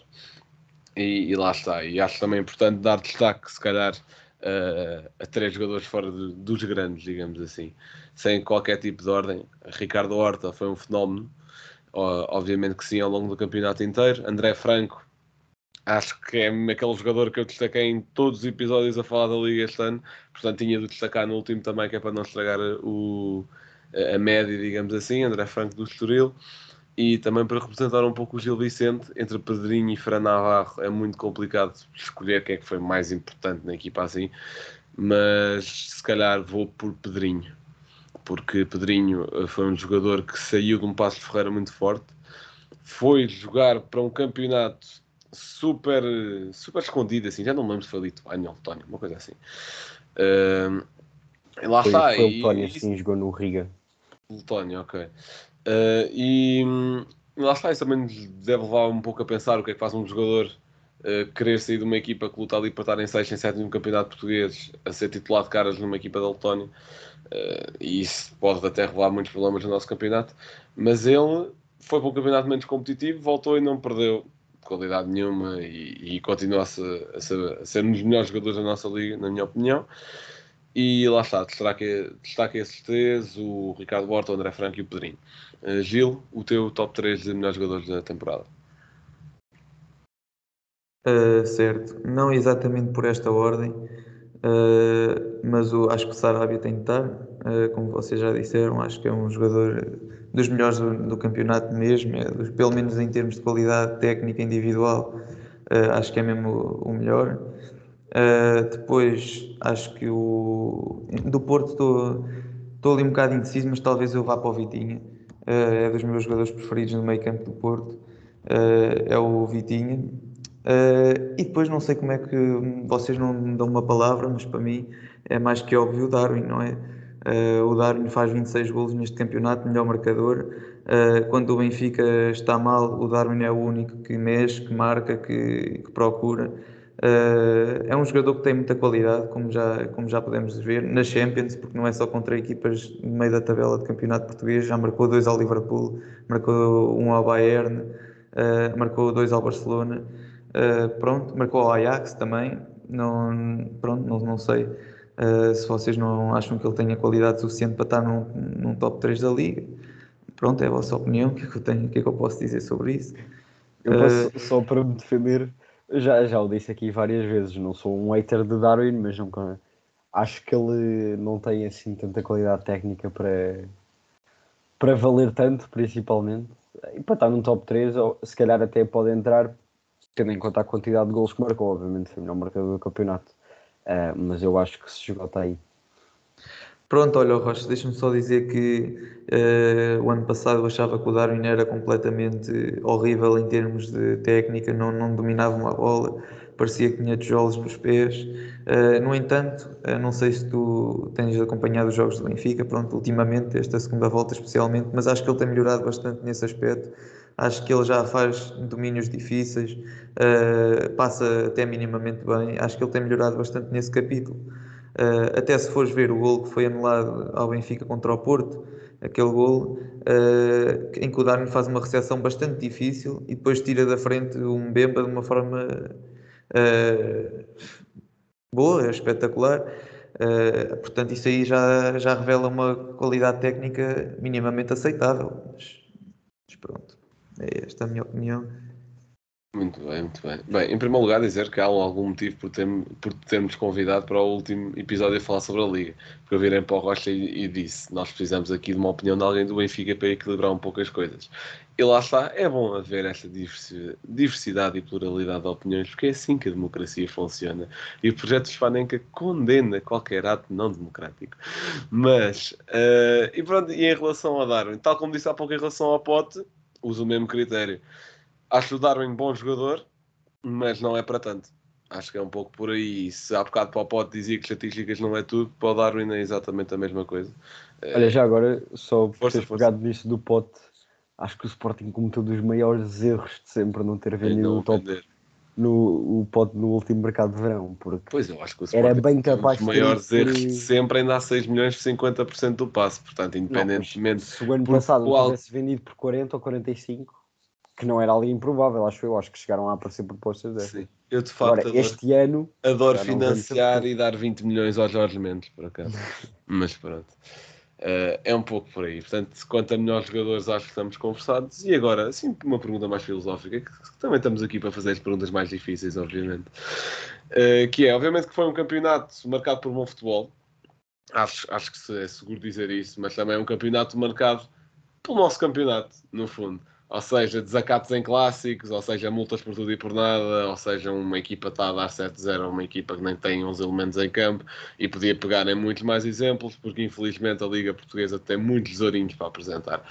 E, e lá está. E acho também importante dar destaque, se calhar, eh, a três jogadores fora de- dos grandes, digamos assim, sem qualquer tipo de ordem. Ricardo Horta foi um fenómeno, obviamente que sim, ao longo do campeonato inteiro. André Franco, acho que é aquele jogador que eu destaquei em todos os episódios a falar da Liga este ano, portanto tinha de destacar no último também, que é para não estragar o, a média, digamos assim. André Franco do Estoril e também para representar um pouco o Gil Vicente, entre Pedrinho e Fran Navarro é muito complicado escolher quem é que foi mais importante na equipa assim, mas se calhar vou por Pedrinho, porque Pedrinho eh, foi um jogador que saiu de um passo de Ferreira muito forte, foi jogar para um campeonato super, super escondido, assim, já não me lembro se foi Lituânia ou Letónia, uma coisa assim. E lá Foi, está, foi e- o Tónia, e- sim, jogou no Riga. Letónia, ok. Eh, e hum, lá está, isso também nos deve levar um pouco a pensar o que é que faz um jogador eh, querer sair de uma equipa que luta ali para estar em 6, em 7 no campeonato português a ser titular de caras numa equipa da Letónia. Eh, e isso pode até revelar muitos problemas no nosso campeonato. Mas ele foi para um campeonato menos competitivo, voltou e não perdeu qualidade nenhuma e, e continua a, ser, a ser um dos melhores jogadores da nossa liga, na minha opinião. E lá está, destaca, destaca esses três, o Ricardo Borta, o André Franco e o Pedrinho. Uh, Gil, o teu top 3 de melhores jogadores da temporada. Uh, certo, não exatamente por esta ordem, uh, mas o, acho que o Sarabia tem de estar, como vocês já disseram, acho que é um jogador dos melhores do, do campeonato mesmo, é dos- pelo menos em termos de qualidade técnica individual, acho que é mesmo o, o melhor. Uh, depois, acho que o. Do Porto estou ali um bocado indeciso, mas talvez eu vá para o Vitinha. Uh, é dos meus jogadores preferidos no meio campo do Porto. é o Vitinha. e depois não sei como é que vocês não me dão uma palavra, mas para mim é mais que óbvio o Darwin, não é? o Darwin faz 26 golos neste campeonato, melhor marcador. Uh, quando o Benfica está mal, o Darwin é o único que mexe, que marca, que, que procura. Uh, é um jogador que tem muita qualidade, como já, como já podemos ver, na Champions, porque não é só contra equipas no meio da tabela de campeonato português, já marcou dois ao Liverpool, marcou um ao Bayern, uh, marcou dois ao Barcelona, pronto, marcou ao Ajax também, não, pronto, não, não sei se vocês não acham que ele tenha qualidade suficiente para estar num, num top 3 da Liga, pronto, é a vossa opinião, o que é que eu tenho, o que é que eu posso dizer sobre isso? Eu posso, uh, só para me defender, já, já o disse aqui várias vezes, não sou um hater de Darwin, mas acho que ele não tem assim tanta qualidade técnica para, para valer tanto, principalmente. E para estar num top 3, ou se calhar até pode entrar, tendo em conta a quantidade de gols que marcou, obviamente foi o melhor marcador do campeonato. Uh, mas eu acho que se está aí. Pronto, olha, Rocha, deixa-me só dizer que uh, o ano passado eu achava que o Darwin era completamente horrível em termos de técnica, não, não dominava uma bola, parecia que tinha tijolos nos pés. Uh, no entanto, uh, não sei se tu tens acompanhado os jogos do Benfica, pronto, ultimamente, esta segunda volta especialmente, mas acho que ele tem melhorado bastante nesse aspecto. Acho que ele já faz domínios difíceis, passa até minimamente bem. Acho que ele tem melhorado bastante nesse capítulo. Uh, até se fores ver o gol que foi anulado ao Benfica contra o Porto, aquele gol uh, em que o Darwin faz uma recepção bastante difícil e depois tira da frente um Bemba de uma forma uh, boa, espetacular. portanto, isso aí já, já revela uma qualidade técnica minimamente aceitável. Mas, mas pronto, é esta a minha opinião. Muito bem, muito bem. Bem, em primeiro lugar, dizer que há algum motivo por, ter, por termos convidado para o último episódio a falar sobre a Liga. Porque eu virei para o Rocha e, e, disse: Nós precisamos aqui de uma opinião de alguém do Benfica para equilibrar um pouco as coisas. E lá está, é bom haver esta diversidade e pluralidade de opiniões, porque é assim que a democracia funciona. E o projeto Spanenka condena qualquer ato não democrático. Mas, uh, e pronto, e em relação a Darwin, tal como disse há pouco em relação ao Pote, uso o mesmo critério Acho o Darwin bom jogador, mas não é para tanto. Acho que é um pouco por aí. Se há bocado para o Pote dizia que estatísticas não é tudo, para o Darwin é exatamente a mesma coisa. Olha, já agora, só por teres pegado nisso do Pote, acho que o Sporting cometeu dos maiores erros de sempre não ter vendido o top no o Pote no último mercado de verão. Porque pois eu acho que o Sporting era bem capaz dos maiores erros de sempre ainda há 6 milhões por 50% do passe. Portanto, independentemente. Não, se o ano passado não tivesse vendido por 40 ou 45 que não era ali improvável, acho eu. Acho que chegaram a aparecer propostas dessas. Sim, eu de facto Agora, adoro, este ano adoro financiar e dar 20 milhões aos Jorge Mendes, por acaso. Mas pronto. Uh, é um pouco por aí. Portanto, quanto a melhores jogadores, acho que estamos conversados. E agora, assim, uma pergunta mais filosófica, que, que também estamos aqui para fazer as perguntas mais difíceis, obviamente. Uh, que é, obviamente, que foi um campeonato marcado por bom futebol. Acho, acho que é seguro dizer isso, mas também é um campeonato marcado pelo nosso campeonato, no fundo ou seja, desacatos em clássicos, ou seja, multas por tudo e por nada, ou seja, uma equipa está a dar 7-0 a uma equipa que nem tem uns elementos em campo e podia pegar em muitos mais exemplos, porque infelizmente a Liga Portuguesa tem muitos tesourinhos para apresentar.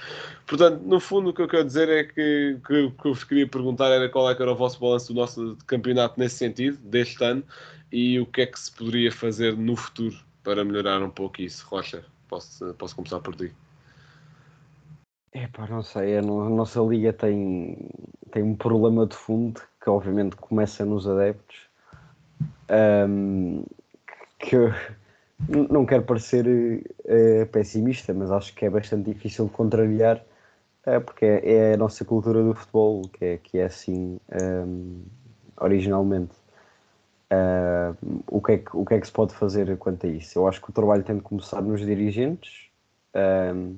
Portanto, no fundo, o que eu quero dizer é que, que o que eu vos queria perguntar era qual é que era o vosso balanço do nosso campeonato nesse sentido, deste ano, e o que é que se poderia fazer no futuro para melhorar um pouco isso. Rocha, posso, posso começar por ti. É pá, não sei, a nossa liga tem, tem um problema de fundo que obviamente começa nos adeptos um, que eu não quero parecer uh, pessimista, mas acho que é bastante difícil de contrariar uh, porque é, é, a nossa cultura do futebol que é, que é assim um, originalmente. Uh, o, que é que, o que é que se pode fazer quanto a isso? Eu acho que o trabalho tem de começar nos dirigentes. Um,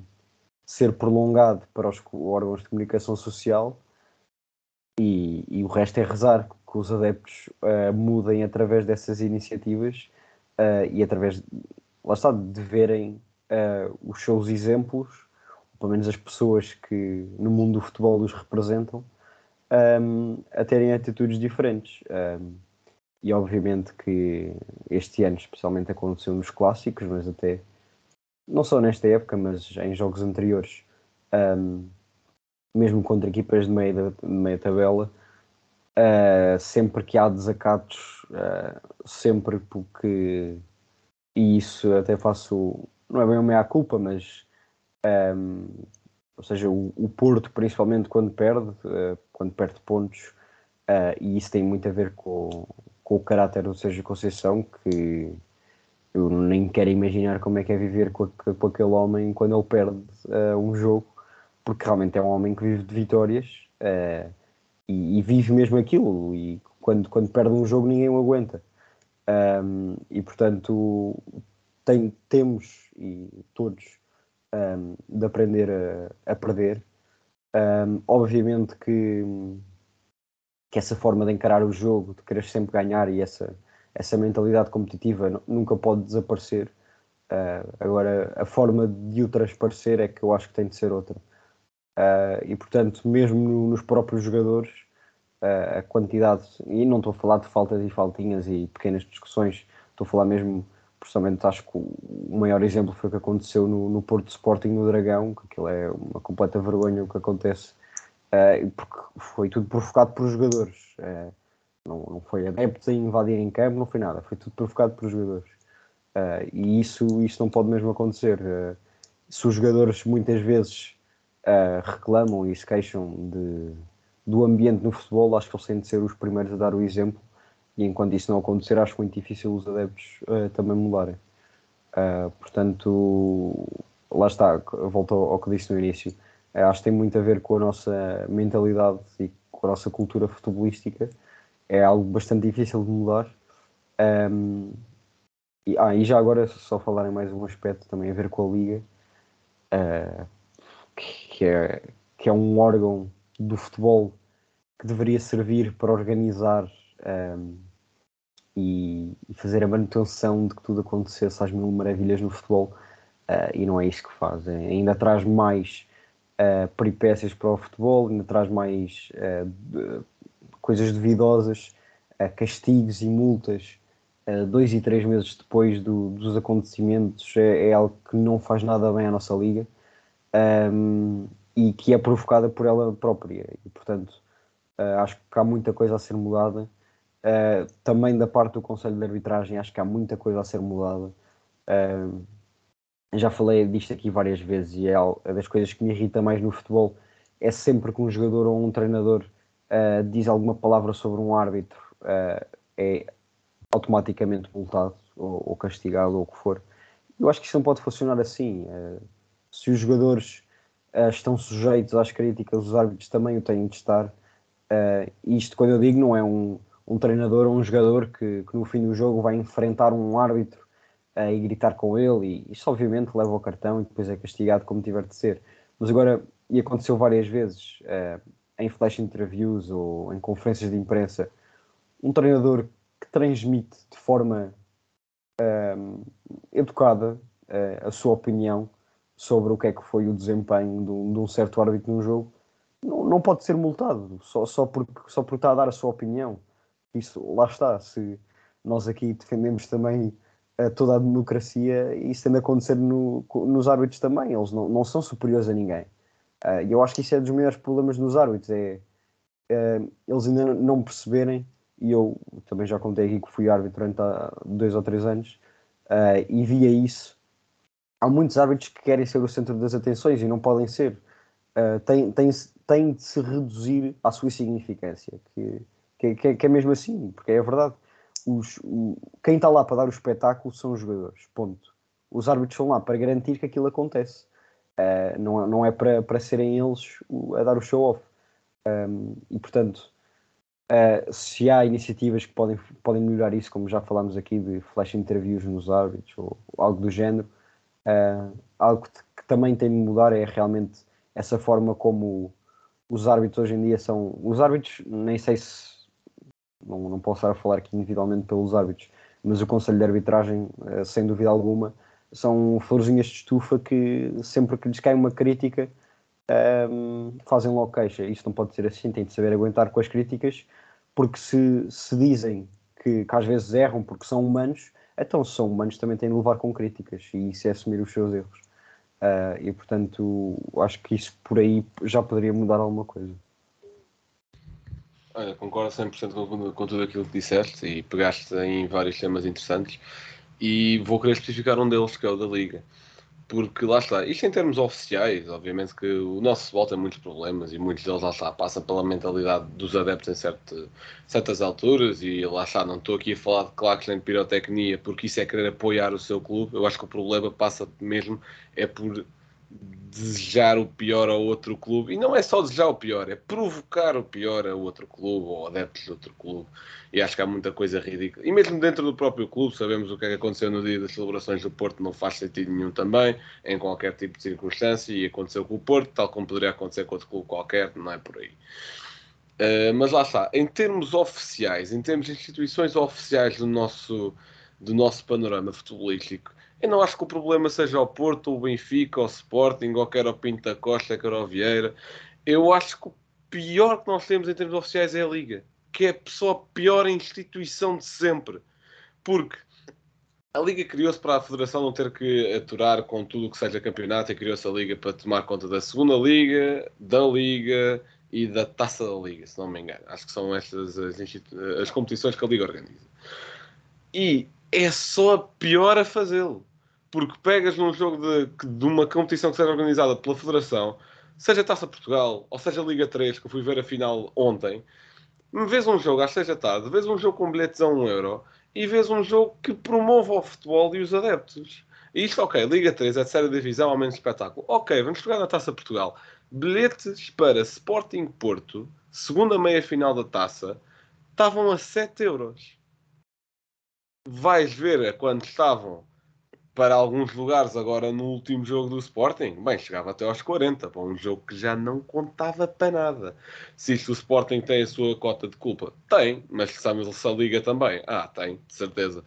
ser prolongado para os órgãos de comunicação social e, e o resto é rezar que os adeptos uh, mudem através dessas iniciativas uh, e através, lá está, de verem uh, os seus exemplos, pelo menos as pessoas que no mundo do futebol os representam, um, a terem atitudes diferentes. Um, e obviamente que este ano especialmente aconteceu nos clássicos, mas até não só nesta época, mas em jogos anteriores, um, mesmo contra equipas de meia, de meia tabela, uh, sempre que há desacatos, uh, sempre porque, e isso até faço, não é bem uma meia-culpa, mas um, ou seja, o, o, Porto, principalmente quando perde, uh, quando perde pontos, e isso tem muito a ver com, com o caráter do Sérgio Conceição, que eu nem quero imaginar como é que é viver com, com aquele homem quando ele perde uh, um jogo, porque realmente é um homem que vive de vitórias uh, e, e, vive mesmo aquilo. E quando, quando perde um jogo, ninguém o aguenta. Um, e portanto, tem, temos e todos um, de aprender a, a perder. Um, obviamente que que essa forma de encarar o jogo, de querer sempre ganhar e essa, essa mentalidade competitiva nunca pode desaparecer. Uh, agora, a forma de o transparecer é que eu acho que tem de ser outra. Uh, e, portanto, mesmo no, nos próprios jogadores, uh, a quantidade, e não estou a falar de faltas e faltinhas e pequenas discussões, estou a falar mesmo, pessoalmente, acho que o maior exemplo foi o que aconteceu no, no Porto Sporting no Dragão, que aquilo é uma completa vergonha o que acontece porque foi tudo provocado por jogadores. Uh, não, não foi adeptos a invadir em campo, não foi nada, foi tudo provocado por jogadores. Uh, e isso, isso não pode mesmo acontecer. se os jogadores muitas vezes reclamam e se queixam de, do ambiente no futebol, acho que eles têm de ser os primeiros a dar o exemplo. E enquanto isso não acontecer, acho muito difícil os adeptos também mudarem. portanto, lá está, volto ao, ao que disse no início acho que tem muito a ver com a nossa mentalidade e com a nossa cultura futebolística. É algo bastante difícil de mudar. Um, e, ah, e já agora, só falar em mais um aspecto também a ver com a Liga, uh, que, é, que é um órgão do futebol que deveria servir para organizar um, e, e, fazer a manutenção de que tudo acontecesse às mil maravilhas no futebol, uh, e não é isso que faz. É, ainda traz mais uh, peripécias para o futebol, ainda traz mais uh, coisas duvidosas, uh, castigos e multas dois e três meses depois do, dos acontecimentos é, é, algo que não faz nada bem à nossa liga um, e que é provocada por ela própria. E portanto acho que há muita coisa a ser mudada. Também da parte do Conselho de Arbitragem acho que há muita coisa a ser mudada. Já falei disto aqui várias vezes e é, é das coisas que me irrita mais no futebol. É sempre que um jogador ou um treinador uh, diz alguma palavra sobre um árbitro uh, é automaticamente multado ou, ou, castigado ou o que for. Eu acho que isso não pode funcionar assim. Uh, se os jogadores estão sujeitos às críticas, os árbitros também o têm de estar. isto, quando eu digo, não é um, um treinador ou um jogador que, que no fim do jogo vai enfrentar um árbitro e gritar com ele, e isso obviamente leva ao cartão e depois é castigado como tiver de ser. Mas agora, e aconteceu várias vezes, em flash interviews ou em conferências de imprensa, um treinador que transmite de forma uh, educada uh, a sua opinião sobre o que é que foi o desempenho de um, de um certo árbitro num jogo, não, não, pode ser multado só, só, porque, só porque está a dar a sua opinião. Isso, lá está. Se nós aqui defendemos também toda a democracia isso tem de acontecer no, nos árbitros também. Eles não, não são superiores a ninguém. Uh, eu acho que isso é dos maiores problemas nos árbitros. É, uh, eles ainda não perceberem, e eu também já contei aqui que fui árbitro durante há dois ou três anos uh, e via isso. Há muitos árbitros que querem ser o centro das atenções e não podem ser. Têm, têm, têm de se reduzir à sua significância, que, que, que, é mesmo assim, porque é a verdade os, o, quem está lá para dar o espetáculo são os jogadores, ponto. Os árbitros estão lá para garantir que aquilo acontece. Uh, não, não é para, serem eles a dar o show-off. Um, e portanto, uh, se há iniciativas que podem, podem melhorar isso, como já falámos aqui de flash interviews nos árbitros ou, ou algo do género, uh, algo que, que, também tem de mudar é realmente essa forma como os árbitros hoje em dia são. Os árbitros, nem sei se não, não posso estar a falar aqui individualmente pelos árbitros, mas o Conselho de Arbitragem, sem dúvida alguma, são florzinhas de estufa que sempre que lhes cai uma crítica ehm, fazem logo queixa. Isto não pode ser assim, tem de saber aguentar com as críticas, porque se, se dizem que, que às vezes erram porque são humanos, então se são humanos também têm de levar com críticas e isso é assumir os seus erros. Uh, e portanto, acho que isso por aí já poderia mudar alguma coisa. Olha, concordo 100% com, com tudo aquilo que disseste e pegaste em vários temas interessantes e vou querer especificar um deles que é o da Liga. Porque lá está, isto em termos oficiais, obviamente que o nosso futebol tem muitos problemas e muitos deles lá está, passam pela mentalidade dos adeptos em certo, certas alturas e lá está, não estou aqui a falar de claques nem de pirotecnia porque isso é querer apoiar o seu clube, eu acho que o problema passa mesmo é por desejar o pior ao outro clube. E não é só desejar o pior, é provocar o pior a outro clube ou adeptos de outro clube. E acho que há muita coisa ridícula. E mesmo dentro do próprio clube, sabemos o que é que aconteceu no dia das celebrações do Porto, não faz sentido nenhum também, em qualquer tipo de circunstância. E aconteceu com o Porto, tal como poderia acontecer com outro clube qualquer, não é por aí. Uh, mas lá está, em termos oficiais, em termos de instituições oficiais do nosso, do nosso panorama futebolístico, eu não acho que o problema seja o Porto, o Benfica, o Sporting, ou quer o Pinto da Costa, quer o Vieira. Eu acho que o pior que nós temos em termos oficiais é a Liga, que é só a pior instituição de sempre. Porque a Liga criou-se para a Federação não ter que aturar com tudo o que seja campeonato e criou-se a Liga para tomar conta da segunda Liga, da Liga e da Taça da Liga, se não me engano. Acho que são estas as, as competições que a Liga organiza. E é só a pior a fazê-lo porque pegas num jogo de, de uma competição que seja organizada pela Federação, seja Taça Portugal ou seja Liga 3, que eu fui ver a final ontem, vês um jogo às 6 da tarde, vês um jogo com bilhetes a 1 euro e vês um jogo que promove o futebol e os adeptos. E isto, ok, Liga 3 é de série divisão, ao menos espetáculo. Ok, vamos jogar na Taça Portugal. Bilhetes para Sporting Porto, segunda meia-final da Taça, estavam a 7 euros. Vais ver a quando estavam para alguns lugares agora no último jogo do Sporting, bem, chegava até aos 40, para um jogo que já não contava para nada. Se isto o Sporting tem a sua cota de culpa, tem, mas sabemos se a Liga também. Ah, tem, de certeza.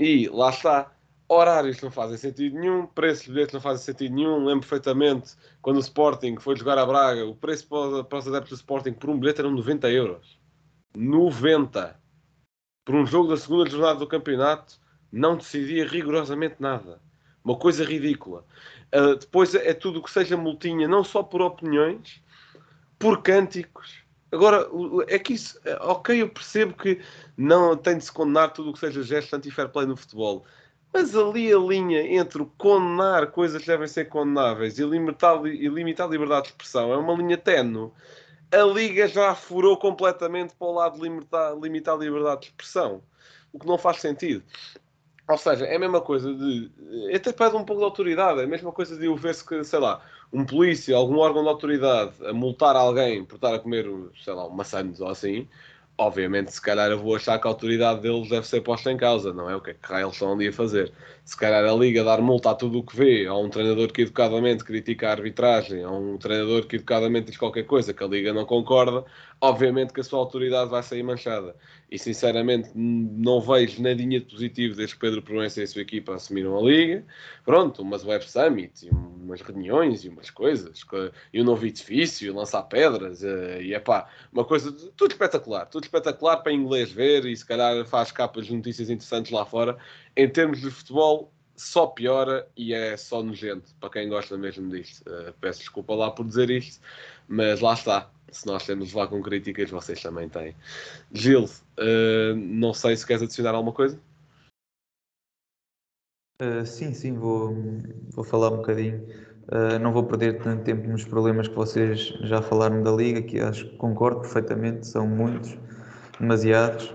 E lá está, horários não fazem sentido nenhum, preços de bilhetes não fazem sentido nenhum. Lembro perfeitamente quando o Sporting foi jogar a Braga, o preço para, para os adeptos do Sporting por um bilhete eram 90 euros. 90! Por um jogo da segunda jornada do campeonato não decidia rigorosamente nada. Uma coisa ridícula. Uh, depois é tudo o que seja multinha, não só por opiniões, por cânticos. Agora, é que isso, é, ok, eu percebo que não tem de se condenar tudo o que seja gesto anti-fair play no futebol, mas ali a linha entre condenar coisas que devem ser condenáveis e limitar, e limitar a liberdade de expressão é uma linha tenue. A Liga já furou completamente para o lado de limitar, limitar a liberdade de expressão, o que não faz sentido. Ou seja, é a mesma coisa de. Até pede um pouco de autoridade, é a mesma coisa de eu ver se, sei lá, um polícia, algum órgão de autoridade a multar alguém por estar a comer, sei lá, maçãs ou assim. Obviamente, se calhar eu vou achar que a autoridade deles deve ser posta em causa, não é? O que é que eles estão ali a fazer? Se calhar a Liga dar multa a tudo o que vê, a um treinador que educadamente critica a arbitragem, a um treinador que educadamente diz qualquer coisa que a Liga não concorda, obviamente que a sua autoridade vai sair manchada e sinceramente não vejo nadinha de positivo desde que Pedro Proença e a sua equipa assumiram a Liga. Pronto, umas web summits, e umas reuniões e umas coisas, e um novo edifício, lançar pedras, eh, e é pá, uma coisa, tudo espetacular, tudo espetacular para inglês ver e se calhar faz capas de notícias interessantes lá fora. Em termos de futebol, só piora e é só nojento para quem gosta mesmo disto. Uh, peço desculpa lá por dizer isto, mas lá está se nós temos lá com críticas, vocês também têm. Gil, uh, não sei se queres adicionar alguma coisa? Uh, sim, sim, vou, vou falar um bocadinho. Uh, não vou perder tanto tempo nos problemas que vocês já falaram da Liga, que acho que concordo perfeitamente, são muitos, demasiados.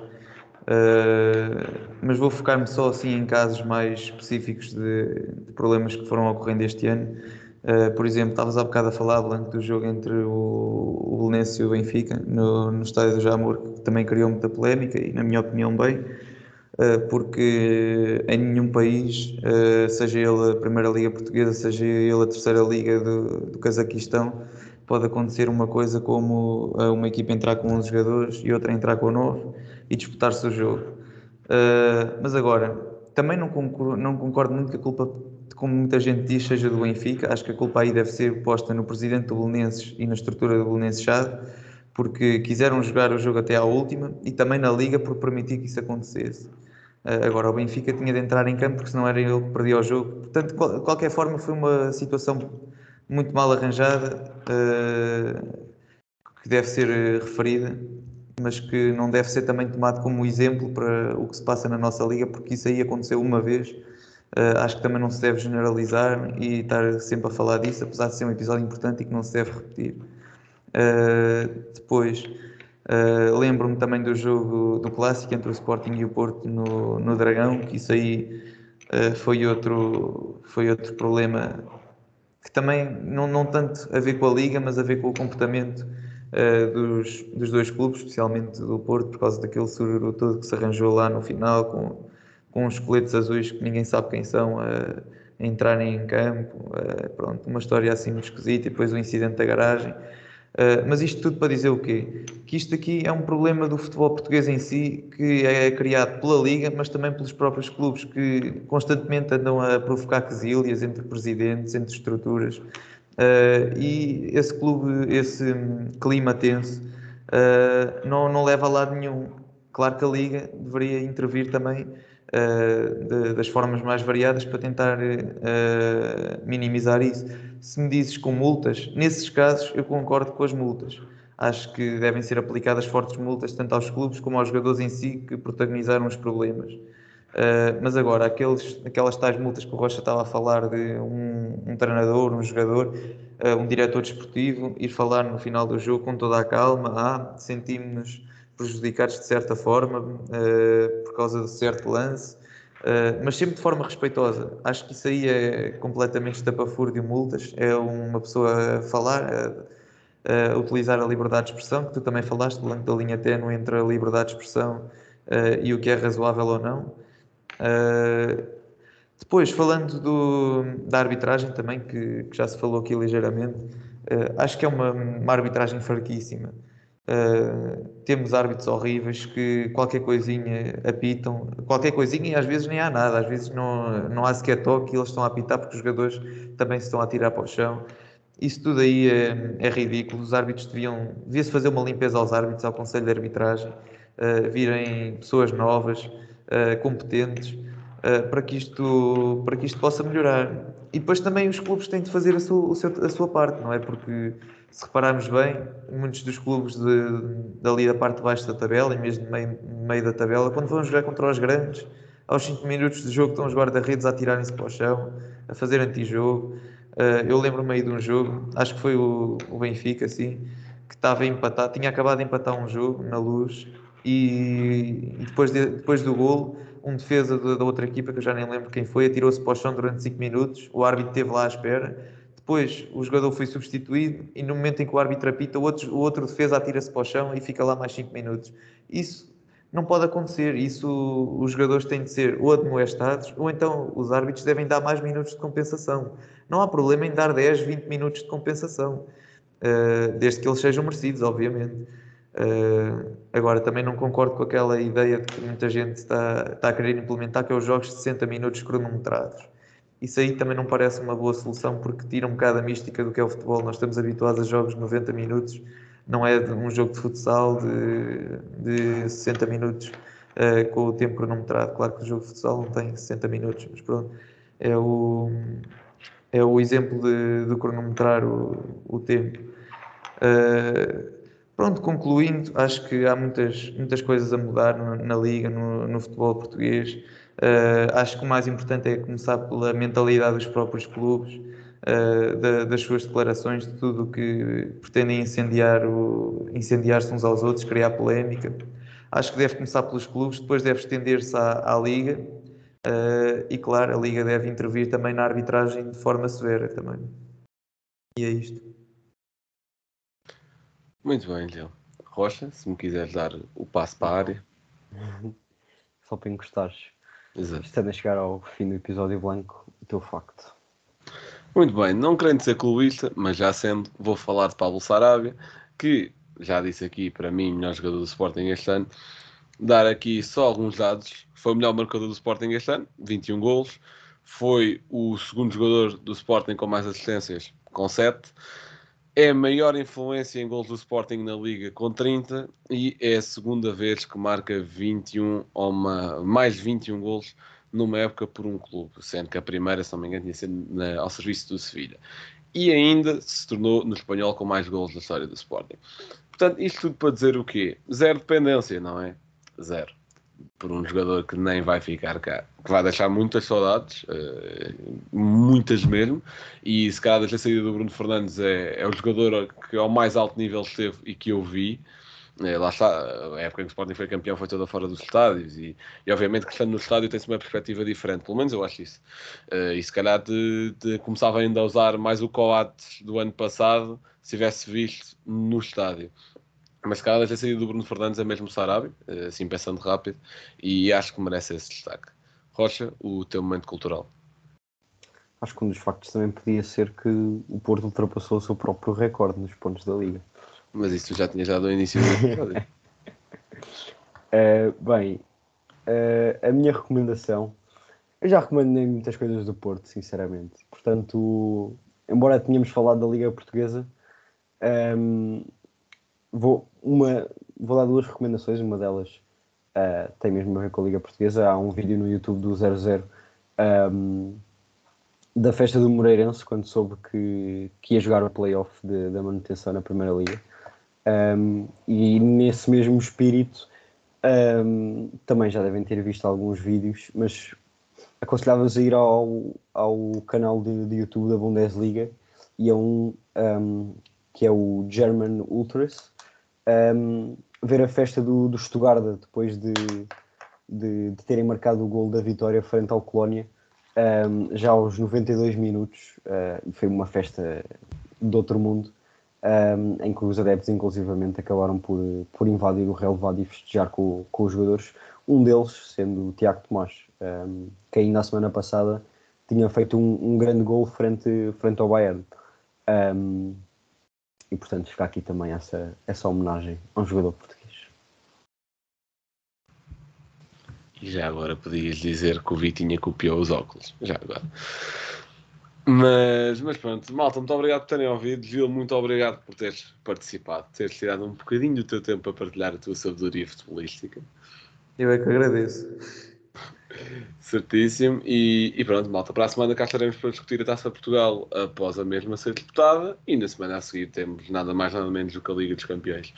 Uh, mas vou focar-me só assim em casos mais específicos de, de problemas que foram ocorrendo este ano Uh, por exemplo, estavas há bocado a falar, Blanco, do jogo entre o, o Belenense e o Benfica no, no estádio do Jamor, que também criou muita polémica e, na minha opinião, bem, uh, porque em nenhum país, uh, seja ele a Primeira Liga Portuguesa, seja ele a Terceira Liga do, do Cazaquistão, pode acontecer uma coisa como uma equipa entrar com 11 jogadores e outra entrar com 9 e disputar-se o jogo. mas agora, também não concordo, não concordo muito que a culpa como muita gente diz, seja do Benfica. Acho que a culpa aí deve ser posta no presidente do Belenenses e na estrutura do Belenenses Chade, porque quiseram jogar o jogo até à última e também na Liga por permitir que isso acontecesse. Uh, agora, o Benfica tinha de entrar em campo porque senão era ele que perdia o jogo. Portanto, de qualquer forma, foi uma situação muito mal arranjada uh, que deve ser referida mas que não deve ser também tomado como exemplo para o que se passa na nossa liga, porque isso aí aconteceu uma vez. Uh, acho que também não se deve generalizar e estar sempre a falar disso, apesar de ser um episódio importante e que não se deve repetir. Uh, depois, uh, lembro-me também do jogo do clássico entre o Sporting e o Porto no, no Dragão, que isso aí foi, outro, foi outro problema que também não, não tanto a ver com a liga, mas a ver com o comportamento dos, dos dois clubes, especialmente do Porto, por causa daquele sururu todo que se arranjou lá no final, com, com os coletes azuis que ninguém sabe quem são, uh, a entrarem em campo. Uh, pronto, uma história assim muito esquisita e depois o incidente da garagem. Mas isto tudo para dizer o quê? Que isto aqui é um problema do futebol português em si, que é criado pela Liga, mas também pelos próprios clubes que constantemente andam a provocar quesílias entre presidentes, entre estruturas. Uh, e esse clube, esse clima tenso, uh, não, não leva a lado nenhum. Claro que a Liga deveria intervir também uh, de, das formas mais variadas para tentar minimizar isso. Se me dizes com multas, nesses casos eu concordo com as multas. Acho que devem ser aplicadas fortes multas tanto aos clubes como aos jogadores em si que protagonizaram os problemas. Uh, mas agora, aqueles, aquelas tais multas que o Rocha estava a falar de um, um treinador, um jogador, uh, um diretor desportivo, ir falar no final do jogo com toda a calma, ah, sentimos-nos prejudicados de certa forma uh, por causa de certo lance, mas sempre de forma respeitosa. Acho que isso aí é completamente estapafúrdio multas, é uma pessoa a falar, a, utilizar a liberdade de expressão, que tu também falaste, da linha ténue entre a liberdade de expressão e o que é razoável ou não. Uh, depois, falando do, da arbitragem também, que, que, já se falou aqui ligeiramente, uh, acho que é uma, uma arbitragem fraquíssima. Uh, temos árbitros horríveis que qualquer coisinha apitam, qualquer coisinha e às vezes nem há nada, às vezes não, não há sequer toque e eles estão a apitar porque os jogadores também se estão a tirar para o chão. Isso tudo aí é, é ridículo. Os árbitros deviam, devia-se fazer uma limpeza aos árbitros, ao Conselho de Arbitragem, uh, virem pessoas novas, uh, competentes, para, que isto, para que isto possa melhorar. E depois também os clubes têm de fazer a sua, a sua parte, não é? Porque se repararmos bem, muitos dos clubes de, dali da parte de baixo da tabela, e mesmo no meio, meio da tabela, quando vão jogar contra os grandes, aos 5 minutos de jogo estão os guarda-redes a atirarem-se para o chão, a fazer antijogo. Uh, eu lembro-me aí de um jogo, acho que foi o, o Benfica, assim, que estava a empatar, tinha acabado de empatar um jogo na luz e, e depois, de, depois do golo, um defesa da, da, outra equipa, que eu já nem lembro quem foi, atirou-se para o chão durante 5 minutos, o árbitro esteve lá à espera, depois o jogador foi substituído e no momento em que o árbitro apita, o outro, o outro defesa atira-se para o chão e fica lá mais 5 minutos. Isso não pode acontecer, isso os jogadores têm de ser ou admoestados ou então os árbitros devem dar mais minutos de compensação. Não há problema em dar 10, 20 minutos de compensação, eh, desde que eles sejam merecidos, obviamente. Uh, agora, também não concordo com aquela ideia de que muita gente está, está a querer implementar, que é os jogos de 60 minutos cronometrados. Isso aí também não parece uma boa solução porque tira um bocado a mística do que é o futebol. Nós estamos habituados a jogos de 90 minutos, não é um jogo de futsal de, de 60 minutos uh, com o tempo cronometrado. Claro que o jogo de futsal não tem 60 minutos, mas pronto, é o, é o exemplo de, de cronometrar o, o tempo. Uh, Pronto, concluindo, acho que há muitas, muitas coisas a mudar na, na Liga, no, no, futebol português. Uh, acho que o mais importante é começar pela mentalidade dos próprios clubes, uh, da, das suas declarações, de tudo o que pretendem incendiar incendiar-se uns aos outros, criar polémica. Acho que deve começar pelos clubes, depois deve estender-se à, à Liga uh, e, claro, a Liga deve intervir também na arbitragem de forma severa também. E é isto. Muito bem, Leão. Rocha, se me quiseres dar o passo para a área. Só para encostares. Exato. Estando a chegar ao fim do episódio blanco, o teu facto. Muito bem, não querendo ser clubista, mas já sendo, vou falar de Pablo Sarabia, que já disse aqui, para mim, melhor jogador do Sporting este ano. Dar aqui só alguns dados. Foi o melhor marcador do Sporting este ano, 21 golos. foi o segundo jogador do Sporting com mais assistências, com 7. É a maior influência em gols do Sporting na Liga, com 30. E é a segunda vez que marca 21 ou uma, mais 21 gols numa época por um clube, sendo que a primeira, se não me engano, tinha sido na, ao serviço do Sevilha. E ainda se tornou no espanhol com mais gols da história do Sporting. Portanto, isto tudo para dizer o quê? Zero dependência, não é? Zero. Por um jogador que nem vai ficar cá, que vai deixar muitas saudades, uh, muitas mesmo, e se calhar desde a saída do Bruno Fernandes é, é o jogador que ao mais alto nível esteve e que eu vi. É, lá está, a época em que o Sporting foi campeão foi toda fora dos estádios e, e obviamente que estando no estádio tem-se uma perspectiva diferente, pelo menos eu acho isso. Uh, e se calhar de, de, começava ainda a usar mais o Coates do ano passado se tivesse visto no estádio. Mas se calhar a saída do Bruno Fernandes é mesmo o Sarabia, uh, assim pensando rápido, e acho que merece esse destaque. Rocha, o teu momento cultural. Acho que um dos factos também podia ser que o Porto ultrapassou o seu próprio recorde nos pontos da Liga. Mas isso já tinha dado ao início do episódio. uh, bem, uh, a minha recomendação. Eu já recomendei muitas coisas do Porto, sinceramente. Portanto, embora tenhamos falado da Liga Portuguesa, um, ehm, vou, uma, vou dar duas recomendações. Uma delas uh, tem mesmo a ver com a Liga Portuguesa. Há um vídeo no YouTube do 00 um, da festa do Moreirense, quando soube que, que ia jogar o playoff da manutenção na Primeira Liga. Um, e nesse mesmo espírito um, também já devem ter visto alguns vídeos, mas aconselhava-vos a ir ao, ao canal de, de, YouTube da Bundesliga e a um, um que é o German Ultras ver a festa do, do Stuttgart depois de, de, de, terem marcado o gol da vitória frente ao Colónia já aos 92 minutos uh, foi uma festa de outro mundo um, em que os adeptos, inclusivamente, acabaram por, por invadir o relevado e festejar com, com os jogadores. Um deles sendo o Tiago Tomás, um, que ainda a semana passada tinha feito um, um grande gol frente, frente ao Bayern. Um, e portanto fica aqui também essa, essa homenagem a um jogador português. E já agora podias dizer que o Vitinha copiou os óculos. Já agora. Mas, mas pronto, malta, muito obrigado por terem ouvido. Gil, muito obrigado por teres participado, teres tirado um bocadinho do teu tempo para partilhar a tua sabedoria futebolística. Eu é que agradeço. Certíssimo. E, e, pronto, malta, para a semana cá estaremos para discutir a Taça Portugal após a mesma ser disputada e na semana a seguir temos nada mais nada menos do que a Liga dos Campeões.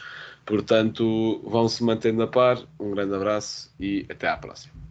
Portanto, vão se mantendo a par. Um grande abraço e até à próxima.